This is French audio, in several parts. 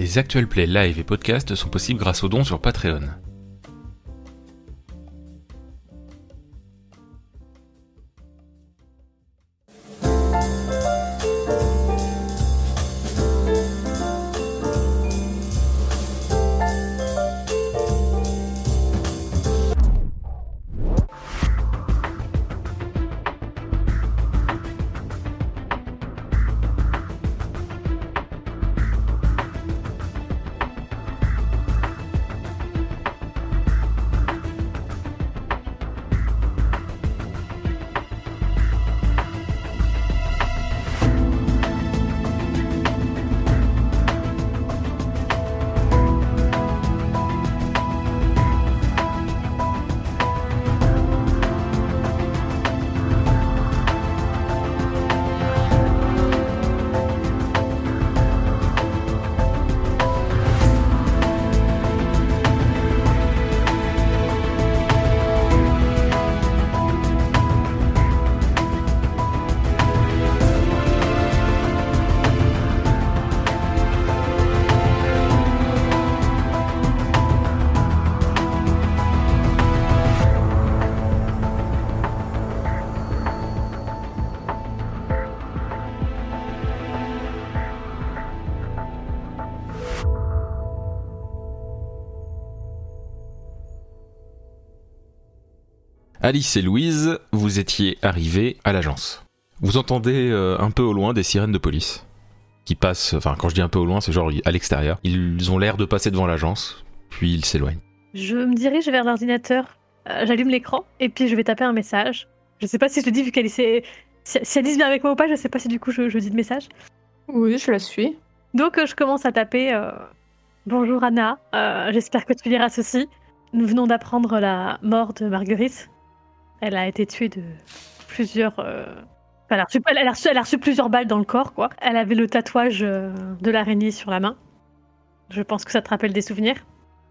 Les actuels plays live et podcasts sont possibles grâce aux dons sur Patreon. Alice et Louise, vous étiez arrivés à l'agence. Vous entendez euh, un peu au loin des sirènes de police qui passent, enfin quand je dis un peu au loin, c'est genre à l'extérieur. Ils ont l'air de passer devant l'agence, puis ils s'éloignent. Je me dirige vers l'ordinateur, euh, j'allume l'écran et puis je vais taper un message. Je sais pas si je le dis vu qu'elle est... Si, si Alice vient avec moi ou pas, je sais pas si du coup je, je dis le message. Oui, je la suis. Donc euh, je commence à taper euh, Bonjour Anna, euh, j'espère que tu liras ceci. Nous venons d'apprendre la mort de Marguerite. Elle a été tuée de plusieurs. euh, enfin, elle, a reçu, elle a reçu- elle a reçu plusieurs balles dans le corps, quoi. Elle avait le tatouage euh, de l'araignée sur la main. Je pense que ça te rappelle des souvenirs.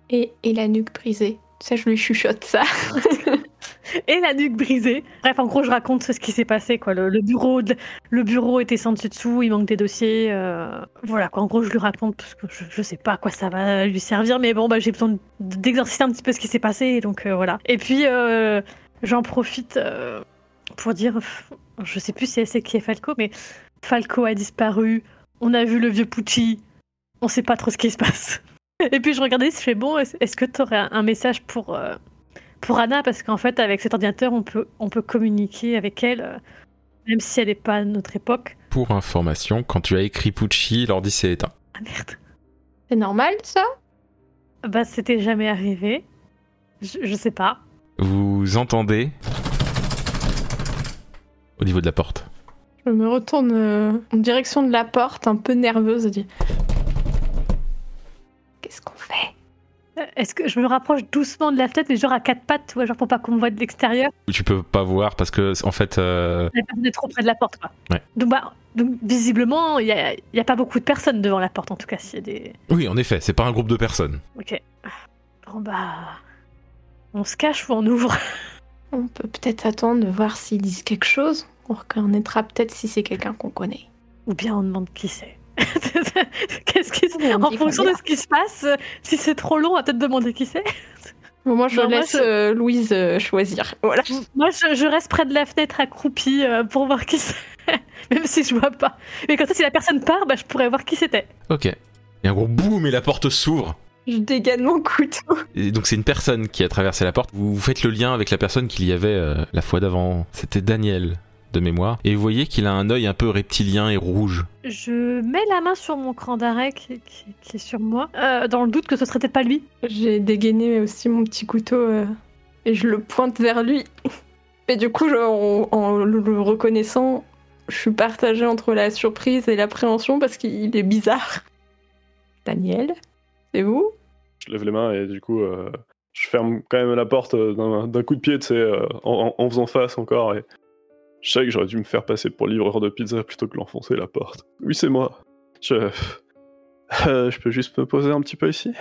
Et, et la nuque brisée. Ça, je lui chuchote ça. Et la nuque brisée. Bref, en gros, je raconte ce qui s'est passé, quoi. Le, le bureau, de- le bureau était sans dessus dessous, il manque des dossiers. euh, Voilà, quoi. En gros, je lui raconte parce que je, je sais pas à quoi ça va lui servir, mais bon, bah, j'ai besoin de- d'exorciser un petit peu ce qui s'est passé, et donc euh, voilà. Et puis, euh, j'en profite euh, pour dire, je sais plus si c'est qui est Falco, mais Falco a disparu. On a vu le vieux Pucci. On sait pas trop ce qui se passe. Et puis je regardais, je fais bon, est-ce que tu aurais un un message pour euh, pour Anna? Parce qu'en fait avec cet ordinateur on peut on peut communiquer avec elle euh, même si elle n'est pas à notre époque. Pour information, quand tu as écrit Pucci, l'ordi s'est éteint. Ah merde. C'est normal, ça? Bah c'était jamais arrivé. Je, je sais pas. Vous entendez au niveau de la porte. Je me retourne euh, en direction de la porte, un peu nerveuse, et dis Qu'est-ce qu'on fait? Euh, Est-ce que je me rapproche doucement de la fenêtre mais genre à quatre pattes, tu vois, genre pour pas qu'on me voit de l'extérieur? Tu peux pas voir parce que en fait, euh, La personne est trop près de la porte quoi. Ouais. Donc bah donc visiblement il y a, il y a pas beaucoup de personnes devant la porte en tout cas s'il y a des. oui, en effet, c'est pas un groupe de personnes. Ok. Bon bah on se cache ou on ouvre. On peut peut-être attendre de voir s'ils disent quelque chose. On reconnaîtra peut-être si c'est quelqu'un qu'on connaît. Ou bien on demande qui c'est. Qu'est-ce qui se... En fonction de ce qui se passe, si c'est trop long, on va peut-être demander qui c'est. Bon, moi, je Non, moi, laisse je- euh, Louise euh, choisir. Voilà. Moi, je, je reste près de la fenêtre accroupie euh, pour voir qui c'est, même si je vois pas. Mais comme ça, si la personne part, bah, je pourrais voir qui c'était. Ok. Et un gros boum et la porte s'ouvre. Je dégaine mon couteau. Et donc c'est une personne qui a traversé la porte. Vous faites le lien avec la personne qu'il y avait euh, la fois d'avant. C'était Daniel de mémoire. Et vous voyez qu'il a un œil un peu reptilien et rouge. Je mets la main sur mon cran d'arrêt qui, qui- qui est sur moi, euh, dans le doute que ce serait peut-être pas lui. J'ai dégainé aussi mon petit couteau euh, et je le pointe vers lui. Et du coup, je- en, en le le reconnaissant, je suis partagée entre la surprise et l'appréhension parce qu'il est bizarre. Daniel, c'est vous? Je lève les mains et du coup, euh, je ferme quand même la porte euh, d'un coup de pied, tu sais, euh, en, faisant face encore. Je sais que j'aurais dû me faire passer pour livreur de pizza plutôt que l'enfoncer la porte. Oui, c'est moi. Je... Je peux juste me poser un petit peu ici?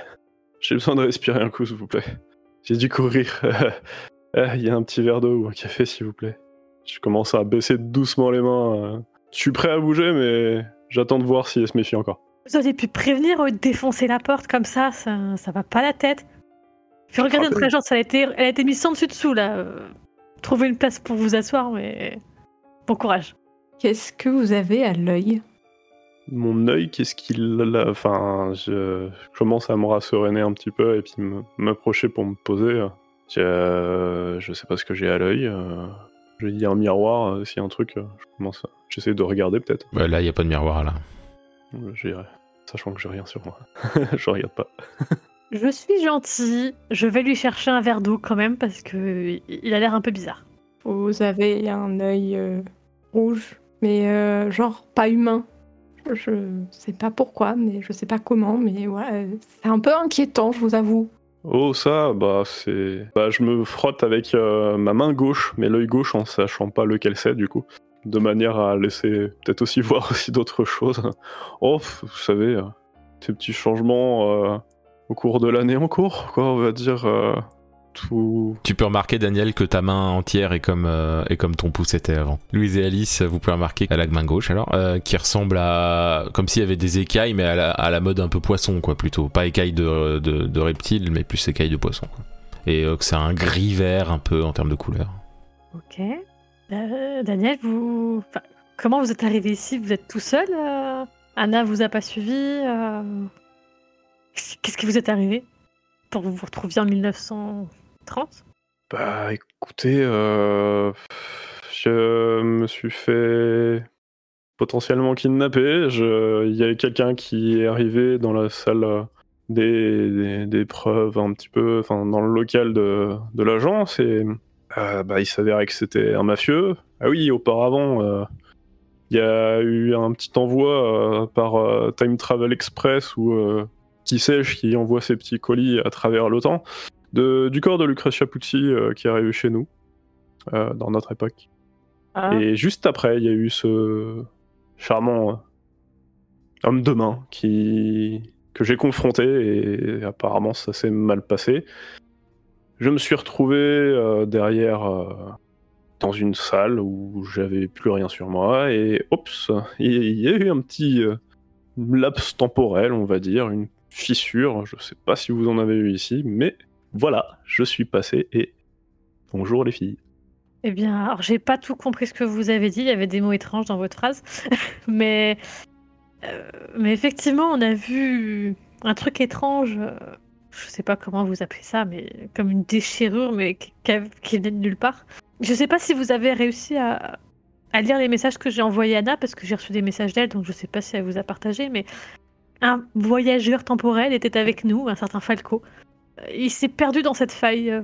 J'ai besoin de respirer un coup, s'il vous plaît. J'ai dû courir. Il y a un petit verre d'eau ou un café, s'il vous plaît. Je commence à baisser doucement les mains. Je suis prêt à bouger, mais j'attends de voir si elle se méfie encore. Vous auriez pu prévenir ou défoncer la porte comme ça, ça, ça va pas la tête. Puis regardez notre agence, elle a été, elle a été mise sans dessus dessous là. Euh, Trouvez une place pour vous asseoir, mais bon courage. Qu'est-ce que vous avez à l'œil? Mon œil, qu'est-ce qu'il a Enfin, je, je commence à me rasseréner un petit peu et puis me- m'approcher pour me poser. Je, euh, je sais pas ce que j'ai à l'œil. euh, Il y a un miroir, euh, s'il y a un truc, euh, je commence à- J'essaie de regarder peut-être. Bah, là, il y a pas de miroir là. Euh, J'irai. Sachant que j'ai rien sur moi. je regarde pas. Je suis gentil, je vais lui chercher un verre d'eau quand même parce que il a l'air un peu bizarre. Vous avez un œil euh, rouge, mais euh, genre pas humain. Je, sais pas pourquoi, mais je sais pas comment, mais ouais, c'est un peu inquiétant, je vous avoue. Oh ça, bah c'est... Bah je me frotte avec euh, ma main gauche, mais l'œil gauche en sachant pas lequel c'est du coup. De manière à laisser peut-être aussi voir aussi d'autres choses. Oh, vous savez, euh, ces petits changements euh, au cours de l'année en cours, quoi, on va dire. euh, tout... Tu peux remarquer, Daniel, que ta main entière est comme, euh, est comme ton pouce était avant. Louise et Alice, vous pouvez remarquer à la main gauche, alors, euh, qui ressemble à. comme s'il y avait des écailles, mais à la, à la mode un peu poisson, quoi, plutôt. Pas écailles de, de, de reptiles, mais plus écailles de poisson, quoi. Et euh, que c'est un gris-vert un peu en termes de couleur. Ok. Euh, Daniel, comment vous êtes arrivé ici? Vous êtes tout seul euh? Anna vous a pas suivi euh? Qu'est-ce qui vous est arrivé? Pour vous vous retrouviez en 1930 Bah écoutez, je me suis fait potentiellement kidnapper. Il y avait quelqu'un qui est arrivé dans la salle des preuves un petit peu, enfin dans le local de, de l'agence et euh, bah, il s'avérait que c'était un mafieux. Ah oui, auparavant, euh, il y a eu un petit envoi euh, par Time Travel Express ou qui sais-je qui envoie ses petits colis à travers de, du corps de Lucrezia Pucci qui est arrivé chez nous dans notre époque. Ah. Et juste après, il y a eu ce charmant homme de main qui que j'ai confronté et apparemment ça s'est mal passé. Je me suis retrouvé euh, derrière euh, dans une salle où j'avais plus rien sur moi et oups, il y a eu un petit euh, laps temporel, on va dire, une fissure. Je sais pas si vous en avez eu ici, mais voilà, je suis passé et bonjour les filles. Eh bien, alors j'ai pas tout compris ce que vous avez dit, il y avait des mots étranges dans votre phrase, mais, mais effectivement, on a vu un truc étrange, je sais pas comment vous appelez ça, mais comme une déchirure, mais qui, qui venait de nulle part. Je sais pas si vous avez réussi à, lire les messages que j'ai envoyés à Anna, parce que j'ai reçu des messages d'elle, donc je sais pas si elle vous a partagé, mais un voyageur temporel était avec nous, un certain Falco. Euh, Il s'est perdu dans cette faille. euh,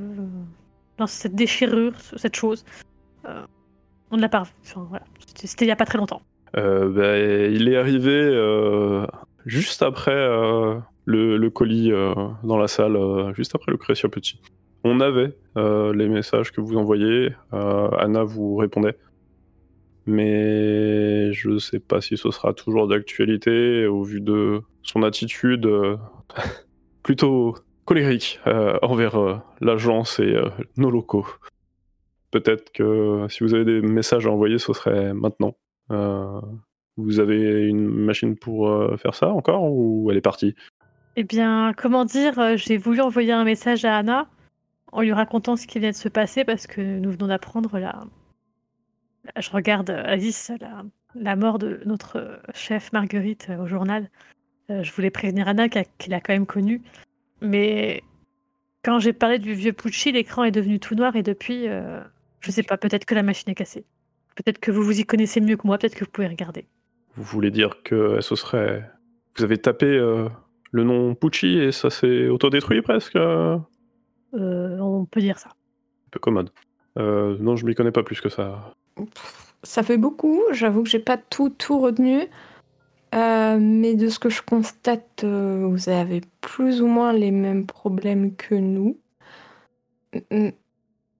dans cette déchirure, cette chose. Euh, on ne l'a pas. Enfin, voilà. C'était il y a pas très longtemps. Bah, il est arrivé juste après le, colis euh, dans la salle, euh, juste après le Crécia Petit. On avait euh, les messages que vous envoyez, Anna vous répondait. Mais je sais pas si ce sera toujours d'actualité au vu de son attitude plutôt colérique envers l'agence et nos locaux. Peut-être que si vous avez des messages à envoyer, ce serait maintenant. Vous avez une machine pour faire ça encore ou elle est partie? Eh bien, comment dire, euh, j'ai voulu envoyer un message à Anna en lui racontant ce qui vient de se passer parce que nous venons d'apprendre la... Je regarde euh, Alice, la, la mort de notre euh, chef Marguerite au journal. Je voulais prévenir Anna qu'il a quand même connu. Mais quand j'ai parlé du vieux Pucci, l'écran est devenu tout noir et depuis, euh, je sais pas, peut-être que la machine est cassée. Peut-être que vous vous y connaissez mieux que moi, peut-être que vous pouvez regarder. Vous voulez dire que ce serait. Vous avez tapé le nom Pucci et ça s'est autodétruit presque euh, Un Euh, on peut dire ça. peu commode. Euh, non, je m'y connais pas plus que ça. Ça fait beaucoup, j'avoue que j'ai pas tout, tout retenu. Euh, mais de ce que je constate, vous avez plus ou moins les mêmes problèmes que nous.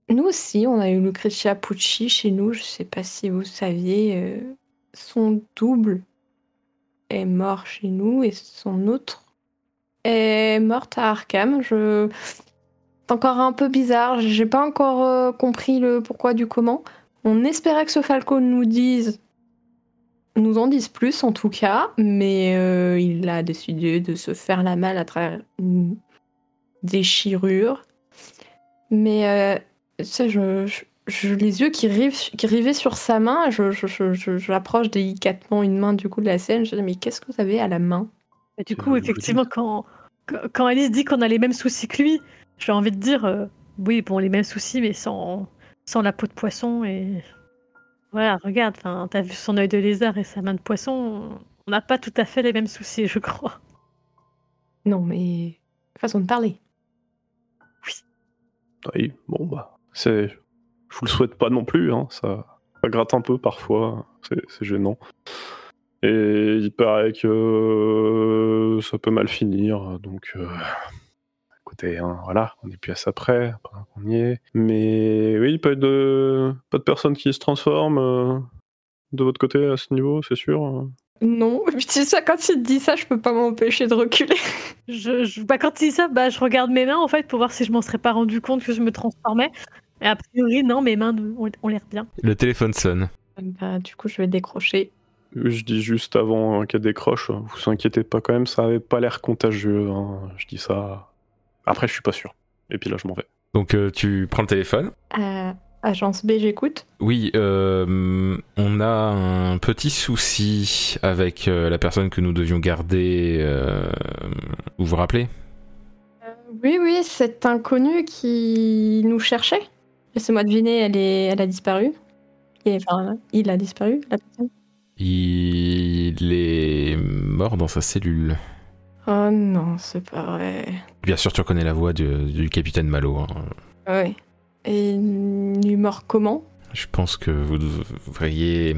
Nous aussi, on a eu Lucrezia Pucci chez nous, je sais pas si vous saviez. son double est mort chez nous et son autre est morte à Arkham. Je... C'est encore un peu bizarre, j'ai pas encore euh, compris le pourquoi du comment. On espérait que ce Falco nous dise nous en disent plus en tout cas, mais euh, il a décidé de se faire la malle à travers une déchirure. Mais euh, tu sais, je, je- je- les yeux qui, rivent- qui rivaient sur sa main, je, je, je- je- j'approche délicatement une main du coup de la scène. Je dis mais qu'est-ce que vous avez à la main? Et du coup, effectivement, quand, quand Alice dit qu'on a les mêmes soucis que lui, j'ai envie de dire, euh, oui, bon, les mêmes soucis, mais sans, sans la peau de poisson. Et voilà, regarde, enfin, t'as vu son œil de lézard et sa main de poisson. On n'a pas tout à fait les mêmes soucis, je crois. Non mais façon de parler. Oui, bon bah, c'est, je vous le souhaite pas non plus, hein, ça, ça gratte un peu parfois, c'est, c'est gênant. Et il paraît que euh, ça peut mal finir, donc euh, écoutez, hein, voilà, on est plus à ça près, qu'on y est. Mais oui, pas de, pas de personnes qui se transforment euh, de votre côté à ce niveau, c'est sûr. hein. Non, et puis tu sais quand il te dit ça, je peux pas m'empêcher de reculer. Je, je- bah, quand il dit ça, bah, je regarde mes mains en fait pour voir si je m'en serais pas rendu compte que je me transformais. Et a priori, non, mes mains ont, ont l'air bien. Le téléphone sonne. Bah, du coup, je vais décrocher. Je dis juste avant hein, qu'elle décroche, vous inquiétez pas quand même, ça avait pas l'air contagieux. hein, Je dis ça. Après, je suis pas sûr. Et puis là, je m'en vais. Donc euh, tu prends le téléphone. Euh, agence B, j'écoute. Oui, euh, on a un petit souci avec euh, la personne que nous devions garder. euh, vous vous rappelez? Oui, oui, cet inconnu qui nous cherchait. Laissez-moi deviner, elle, est... elle a disparu. Et, enfin, il a disparu, la personne. Il est mort dans sa cellule. Oh non, c'est pas vrai. Bien sûr, tu reconnais la voix du, du capitaine Malo. hein. Ouais. Et il est mort comment? Je pense que vous devriez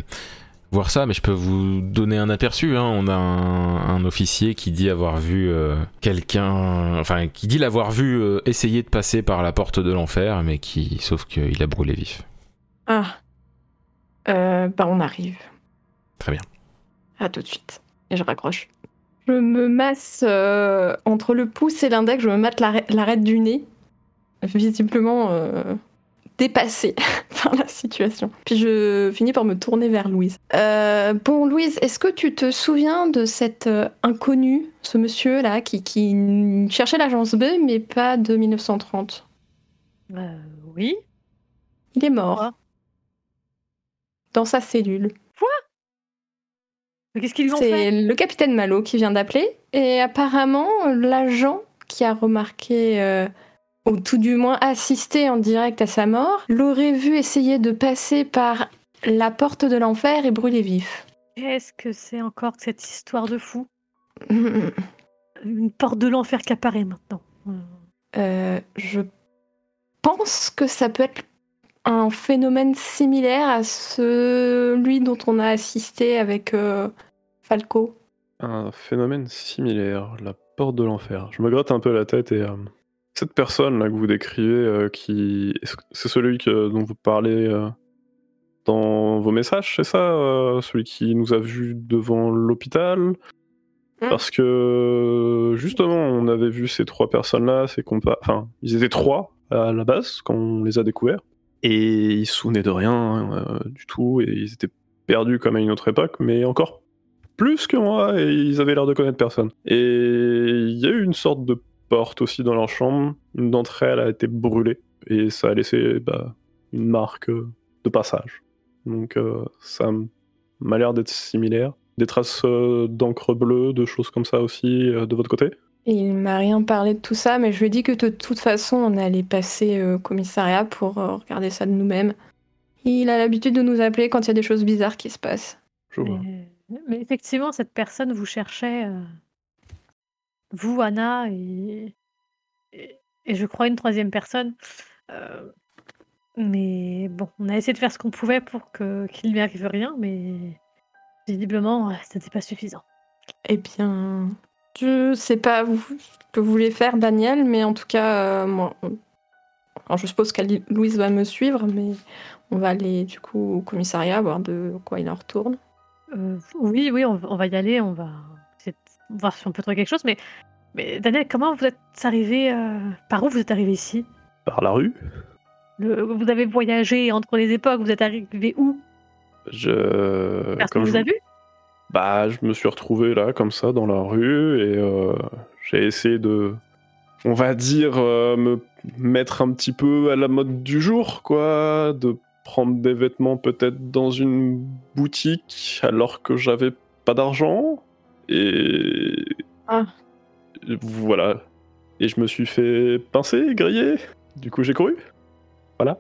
voir ça, mais je peux vous donner un aperçu. hein. On a un, un officier qui dit avoir vu euh, quelqu'un, enfin, qui dit l'avoir vu euh, essayer de passer par la porte de l'enfer, mais qui, sauf qu'il a brûlé vif. Ah. Euh, bah, on arrive. Très bien. À tout de suite. Et je raccroche. Je me masse euh, entre le pouce et l'index, je me mate l'arête du nez. Visiblement euh, dépassée par la situation. Puis je finis par me tourner vers Louise. Euh, bon, Louise, est-ce que tu te souviens de cet euh, inconnu, ce monsieur-là, qui, qui cherchait l'agence B, mais pas de 1930 Euh, oui. Il est mort. Dans sa cellule. Qu'est-ce qu'ils C'est le capitaine Malo qui vient d'appeler. Et apparemment, l'agent qui a remarqué, euh, ou tout du moins assisté en direct à sa mort, l'aurait vu essayer de passer par la porte de l'enfer et brûler vif. Qu'est-ce que c'est encore que cette histoire de fou? Une porte de l'enfer qui apparaît maintenant. Euh, je pense que ça peut être un phénomène similaire à celui dont on a assisté avec euh, Falco. Un phénomène similaire, la porte de l'enfer. Je me gratte un peu la tête et euh, cette personne là que vous décrivez, euh, qui c'est celui que, dont vous parlez euh, dans vos messages, c'est ça, celui qui nous a vus devant l'hôpital? Mm. Parce que justement, on avait vu ces trois personnes-là, ces compas. Enfin, ils étaient trois à la base quand on les a découverts, et ils se souvenaient de rien euh, du tout, et ils étaient perdus comme à une autre époque, mais encore plus que moi et ils avaient l'air de connaître personne. Et il y a eu une sorte de porte aussi dans leur chambre. Une d'entre elles a été brûlée et ça a laissé bah, une marque euh, de passage. Donc euh, ça m'a l'air d'être similaire. Des traces euh, d'encre bleue, de choses comme ça aussi euh, de votre côté? Il m'a rien parlé de tout ça, mais je lui ai dit que de toute façon, on allait passer euh, au commissariat pour euh, regarder ça de nous-mêmes. Il a l'habitude de nous appeler quand il y a des choses bizarres qui se passent. Je vois. Mais effectivement, cette personne vous cherchait, euh, vous, Anna, et, je crois une troisième personne. Euh, mais bon, on a essayé de faire ce qu'on pouvait pour qu'il ne lui arrive rien, mais visiblement, euh, ce n'était pas suffisant. Eh bien, je sais pas vous, ce que vous voulez faire, Daniel, mais en tout cas, moi, je suppose que Louise va me suivre, mais on va aller du coup au commissariat voir de quoi il en retourne. Euh, oui, oui, on, va- on va y aller, on va voir si on peut trouver quelque chose. Mais, mais Daniel, comment vous êtes arrivé euh, Par où vous êtes arrivé ici? Par la rue Le- Vous avez voyagé entre les époques, vous êtes arrivé où? Je. Personne comme vous je- a vu? Bah, je me suis retrouvé là, comme ça, dans la rue, et euh, j'ai essayé de, on va dire, me mettre un petit peu à la mode du jour, quoi, de prendre des vêtements peut-être dans une boutique alors que j'avais pas d'argent, et Ah. voilà. Et je me suis fait pincer, griller. Du coup, j'ai couru. Voilà.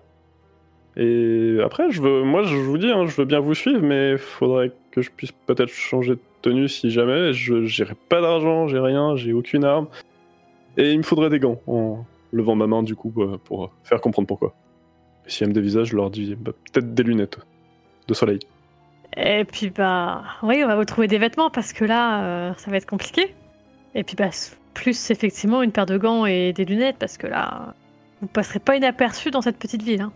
Et après, je veux, moi, je vous dis, hein, je veux bien vous suivre, mais il faudrait que je puisse peut-être changer de tenue si jamais. Je j'ai pas d'argent, j'ai rien, j'ai aucune arme. Et il me faudrait des gants en levant ma main, du coup, euh, pour faire comprendre pourquoi. Et s'ils aiment des visages, je leur dis bah, peut-être des lunettes de soleil. Et puis bah oui, on va vous trouver des vêtements parce que là, euh, ça va être compliqué. Et puis bah plus effectivement une paire de gants et des lunettes parce que là, vous passerez pas inaperçu dans cette petite ville. hein.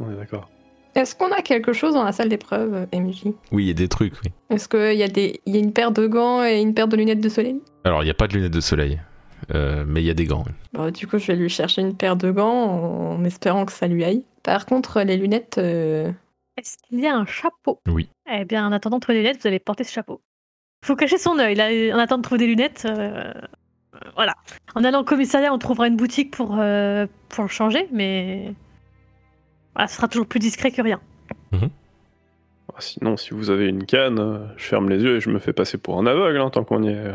On est d'accord. Est-ce qu'on a quelque chose dans la salle d'épreuve, MJ Oui, il y a des trucs, oui. Est-ce qu'il y, a des... il y a une paire de gants et une paire de lunettes de soleil? Alors, il n'y a pas de lunettes de soleil, euh, mais il y a des gants. oui. Bon, Du coup, je vais lui chercher une paire de gants en espérant que ça lui aille. Par contre, les lunettes, euh, Est-ce qu'il y a un chapeau? Oui. Eh bien, en attendant de trouver des lunettes, vous allez porter ce chapeau. Faut cacher son œil. Là, en attendant de trouver des lunettes, euh, euh, voilà. En allant au commissariat, on trouvera une boutique pour, euh, pour le changer, mais voilà, ce sera toujours plus discret que rien. Ah, Sinon, si vous avez une canne, euh, je ferme les yeux et je me fais passer pour un aveugle hein, tant qu'on y est.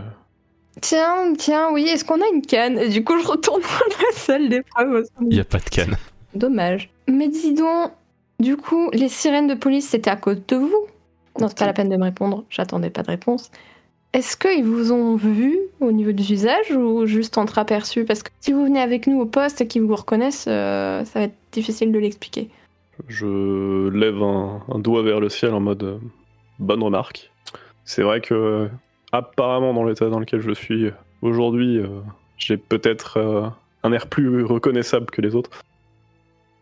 Tiens, tiens, oui, est-ce qu'on a une canne? Et Du coup, je retourne dans la salle d'épreuve. Il n'y a pas de canne. Dommage. Mais dis donc, du coup, les sirènes de police, c'était à cause de vous? Non, c'est pas la peine de me répondre, j'attendais pas de réponse. Est-ce qu'ils vous ont vu au niveau du visage ou juste entreaperçu Parce que si vous venez avec nous au poste et qu'ils vous reconnaissent, euh, ça va être difficile de l'expliquer. Je lève un, un doigt vers le ciel en mode euh, bonne remarque. C'est vrai que, euh, apparemment, dans l'état dans lequel je suis aujourd'hui, euh, j'ai peut-être euh, un air plus reconnaissable que les autres.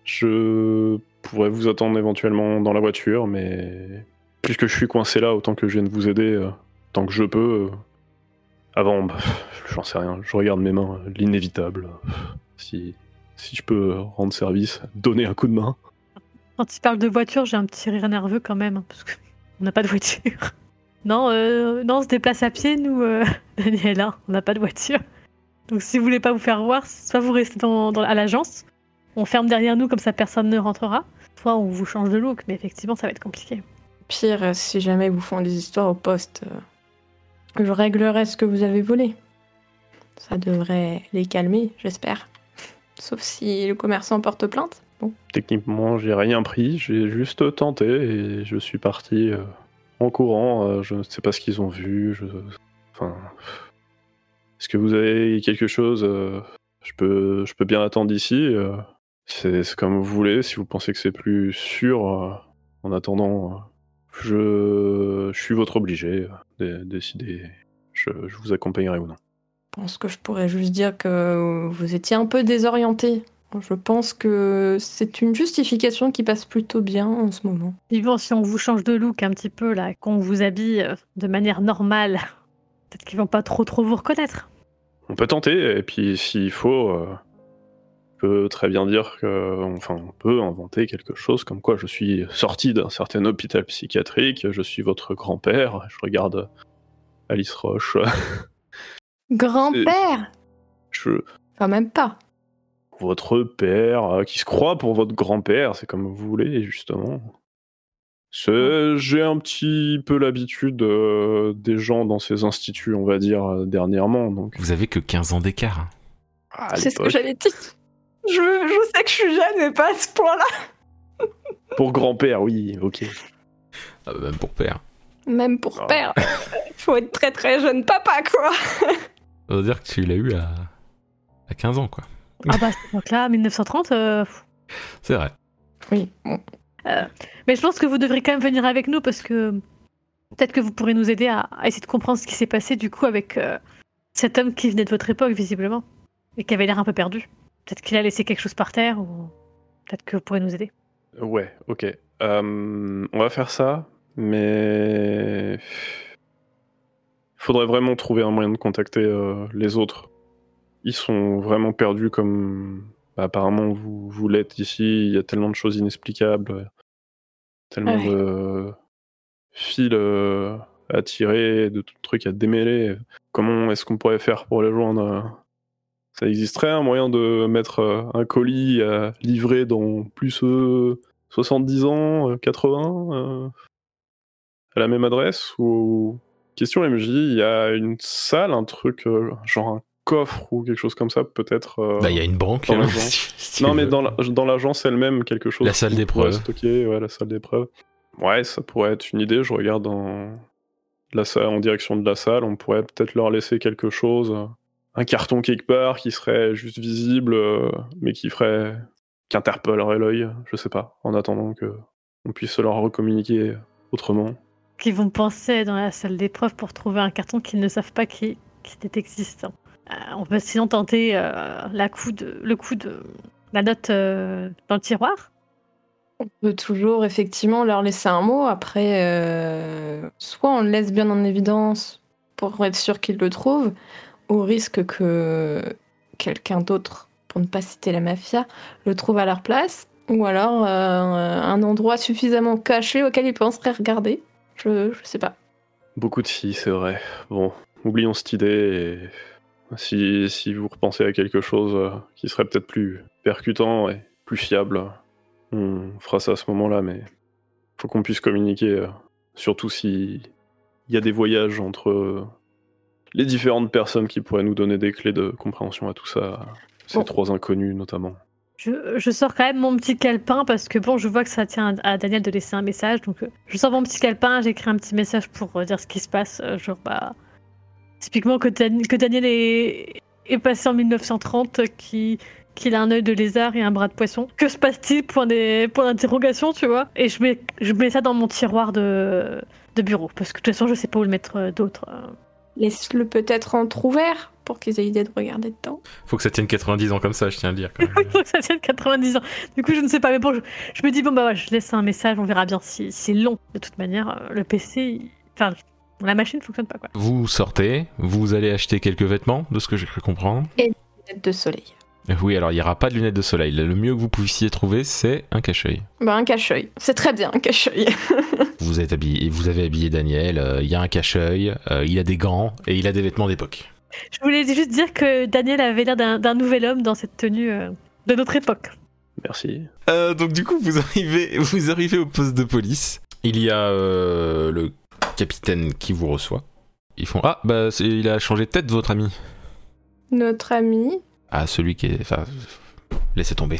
Je pourrais vous attendre éventuellement dans la voiture, mais puisque je suis coincé là, autant que je vienne vous aider, euh, tant que je peux. euh, avant, bah, j'en sais rien, je regarde mes mains, euh, l'inévitable. Si, si je peux euh, rendre service, donner un coup de main. Quand il parle de voiture, j'ai un petit rire nerveux quand même, hein, parce qu'on n'a pas de voiture. Non, euh, non, on se déplace à pied, nous, euh, Daniela, on n'a pas de voiture. Donc si vous voulez pas vous faire voir, soit vous restez dans, dans- à l'agence, on ferme derrière nous comme ça personne ne rentrera, soit on vous change de look, mais effectivement ça va être compliqué. Pire, si jamais vous font des histoires au poste, euh, je réglerai ce que vous avez volé. Ça devrait les calmer, j'espère. Sauf si le commerçant porte plainte. Bon. Techniquement, j'ai rien pris, j'ai juste tenté et je suis parti euh, en courant. euh, je ne sais pas ce qu'ils ont vu. Enfin, est-ce que vous avez quelque chose euh, je, peux, je peux bien attendre ici. euh, c'est comme vous voulez. Si vous pensez que c'est plus sûr, en attendant, je, suis votre obligé de décider. Je, je vous accompagnerai ou non. Je pense que je pourrais juste dire que vous étiez un peu désorienté. Je pense que c'est une justification qui passe plutôt bien en ce moment. Vivant, si on vous change de look un petit peu, là, qu'on vous habille euh, de manière normale, peut-être qu'ils vont pas trop trop vous reconnaître. On peut tenter, et puis s'il faut, euh, on peut très bien dire que, enfin, on peut inventer quelque chose comme quoi je suis sorti d'un certain hôpital psychiatrique, je suis votre grand-père, je regarde Alice Roche, Grand-père? Je, Enfin, même pas. Votre père, euh, qui se croit pour votre grand-père, c'est comme vous voulez, justement. C'est- J'ai un petit peu l'habitude euh, des gens dans ces instituts, on va dire, euh, dernièrement, donc... Vous avez que 15 ans d'écart. à C'est ce que j'allais dire. Je, je sais que je suis jeune, mais pas à ce point-là. Pour grand-père, oui, ok. Ah bah, même pour père. Même pour Ah. père. Faut être très très jeune papa, quoi. Ça veut dire que tu l'as eu à... à 15 ans, quoi. Ah bah, à cette époque-là, 1930, euh. C'est vrai. Oui, bon. mais je pense que vous devrez quand même venir avec nous parce que peut-être que vous pourrez nous aider à, à essayer de comprendre ce qui s'est passé du coup avec euh, cet homme qui venait de votre époque, visiblement, et qui avait l'air un peu perdu. Peut-être qu'il a laissé quelque chose par terre ou peut-être que vous pourrez nous aider. Ouais, ok. Euh, on va faire ça, mais faudrait vraiment trouver un moyen de contacter euh, les autres. Ils sont vraiment perdus comme bah, apparemment vous, vous l'êtes ici. Il y a tellement de choses inexplicables, tellement Ouais. de fils euh, à tirer, de trucs à démêler. Comment est-ce qu'on pourrait faire pour les joindre? Ça existerait un moyen de mettre euh, un colis à livrer dans plus euh, 70 ans, euh, 80 euh, à la même adresse? Ou question MJ, il y a une salle, un truc euh, genre un coffre ou quelque chose comme ça peut-être. euh, Bah, il y a une banque. dans hein, si- non, mais veux. dans la- dans l'agence elle-même, quelque chose. La salle d'épreuve. stocker, ouais, la salle d'épreuve. Ouais, ça pourrait être une idée. Je regarde dans la salle, en direction de la salle. On pourrait peut-être leur laisser quelque chose, un carton quelque part qui serait juste visible, euh, mais qui ferait qui interpellerait l'œil. Je sais pas. En attendant que on puisse leur recommuniquer autrement. Qui vont penser dans la salle d'épreuve pour trouver un carton qu'ils ne savent pas qui, qui est existant. Euh, on peut sinon tenter euh, la coup de, le coup de la note euh, dans le tiroir. On peut toujours effectivement leur laisser un mot. Après, euh, soit on le laisse bien en évidence pour être sûr qu'ils le trouvent, au risque que quelqu'un d'autre, pour ne pas citer la mafia, le trouve à leur place, ou alors euh, un endroit suffisamment caché auquel ils penseraient regarder. Je, je sais pas. Beaucoup de si, c'est vrai. Bon, oublions cette idée et si, si vous repensez à quelque chose euh, qui serait peut-être plus percutant et plus fiable, on fera ça à ce moment-là, mais faut qu'on puisse communiquer, euh, surtout si il y a des voyages entre euh, les différentes personnes qui pourraient nous donner des clés de compréhension à tout ça, ces Bon. trois inconnus notamment. Je, je sors quand même mon petit calepin parce que bon, je vois que ça tient à, Daniel de laisser un message. Donc, je sors mon petit calepin, j'écris un petit message pour dire ce qui se passe. genre, bah, typiquement que, Dan- que Daniel est, est passé en 1930, euh, qui- qu'il a un œil de lézard et un bras de poisson. Que se passe-t-il? Point d'interrogation, tu vois. Et je mets, je mets ça dans mon tiroir de, de bureau parce que de toute façon, je sais pas où le mettre euh, d'autre. euh. Laisse-le peut-être entrouvert pour qu'ils aient l'idée de regarder dedans. Faut que ça tienne 90 ans comme ça, je tiens à le dire. Quand même. Faut que ça tienne 90 ans. Du coup, je ne sais pas. Mais bon, je, je me dis, bon, bah ouais, je laisse un message, on verra bien si c'est long. De toute manière, euh, le PC, il- enfin, la machine ne fonctionne pas, quoi. vous sortez, vous allez acheter quelques vêtements, de ce que j'ai cru comprendre. Lunettes de soleil. Oui, alors il n'y aura pas de lunettes de soleil. Le mieux que vous puissiez trouver, c'est un cache-œil. Bah, un cache-œil. C'est très bien, un cache-œil. Vous, êtes habillé, vous avez habillé Daniel, euh, il y a un cache-œil, euh, il a des gants et il a des vêtements d'époque. Je voulais juste dire que Daniel avait l'air d'un d'un nouvel homme dans cette tenue euh, de notre époque. Merci. Euh, donc du coup, vous arrivez, vous arrivez au poste de police. Il y a euh, le capitaine qui vous reçoit. Ils font Ah, bah il a changé de tête, votre ami. Notre ami. Ah, celui qui est. Enfin, laissez tomber.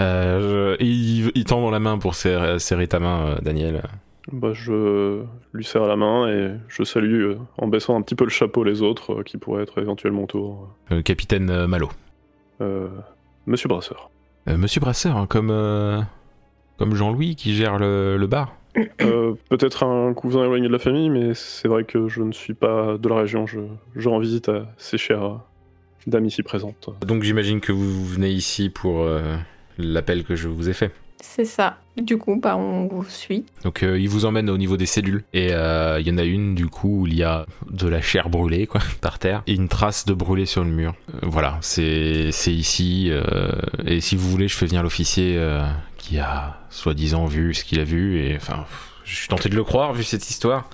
Euh, je- il, il tend dans la main pour serrer, serrer ta main, euh, Daniel. Bah, je lui serre la main et je salue euh, en baissant un petit peu le chapeau les autres euh, qui pourraient être éventuellement autour. Euh, capitaine euh, Malo. Euh, Monsieur Brasseur. Euh, Monsieur Brasseur, hein, comme, euh, comme Jean-Louis qui gère le, le bar. Euh, Peut-être un cousin éloigné de la famille, mais c'est vrai que je ne suis pas de la région. Je, je rends visite à ces chères dames ici présentes. Donc j'imagine que vous venez ici pour euh, l'appel que je vous ai fait. C'est ça. Du coup, bah, on vous suit. Donc euh, il vous emmène au niveau des cellules et euh, il y en a une du coup où il y a de la chair brûlée quoi par terre et une trace de brûlé sur le mur. Euh, voilà, c'est ici et si vous voulez je fais venir l'officier qui a soi-disant vu ce qu'il a vu et enfin je suis tenté de le croire vu cette histoire.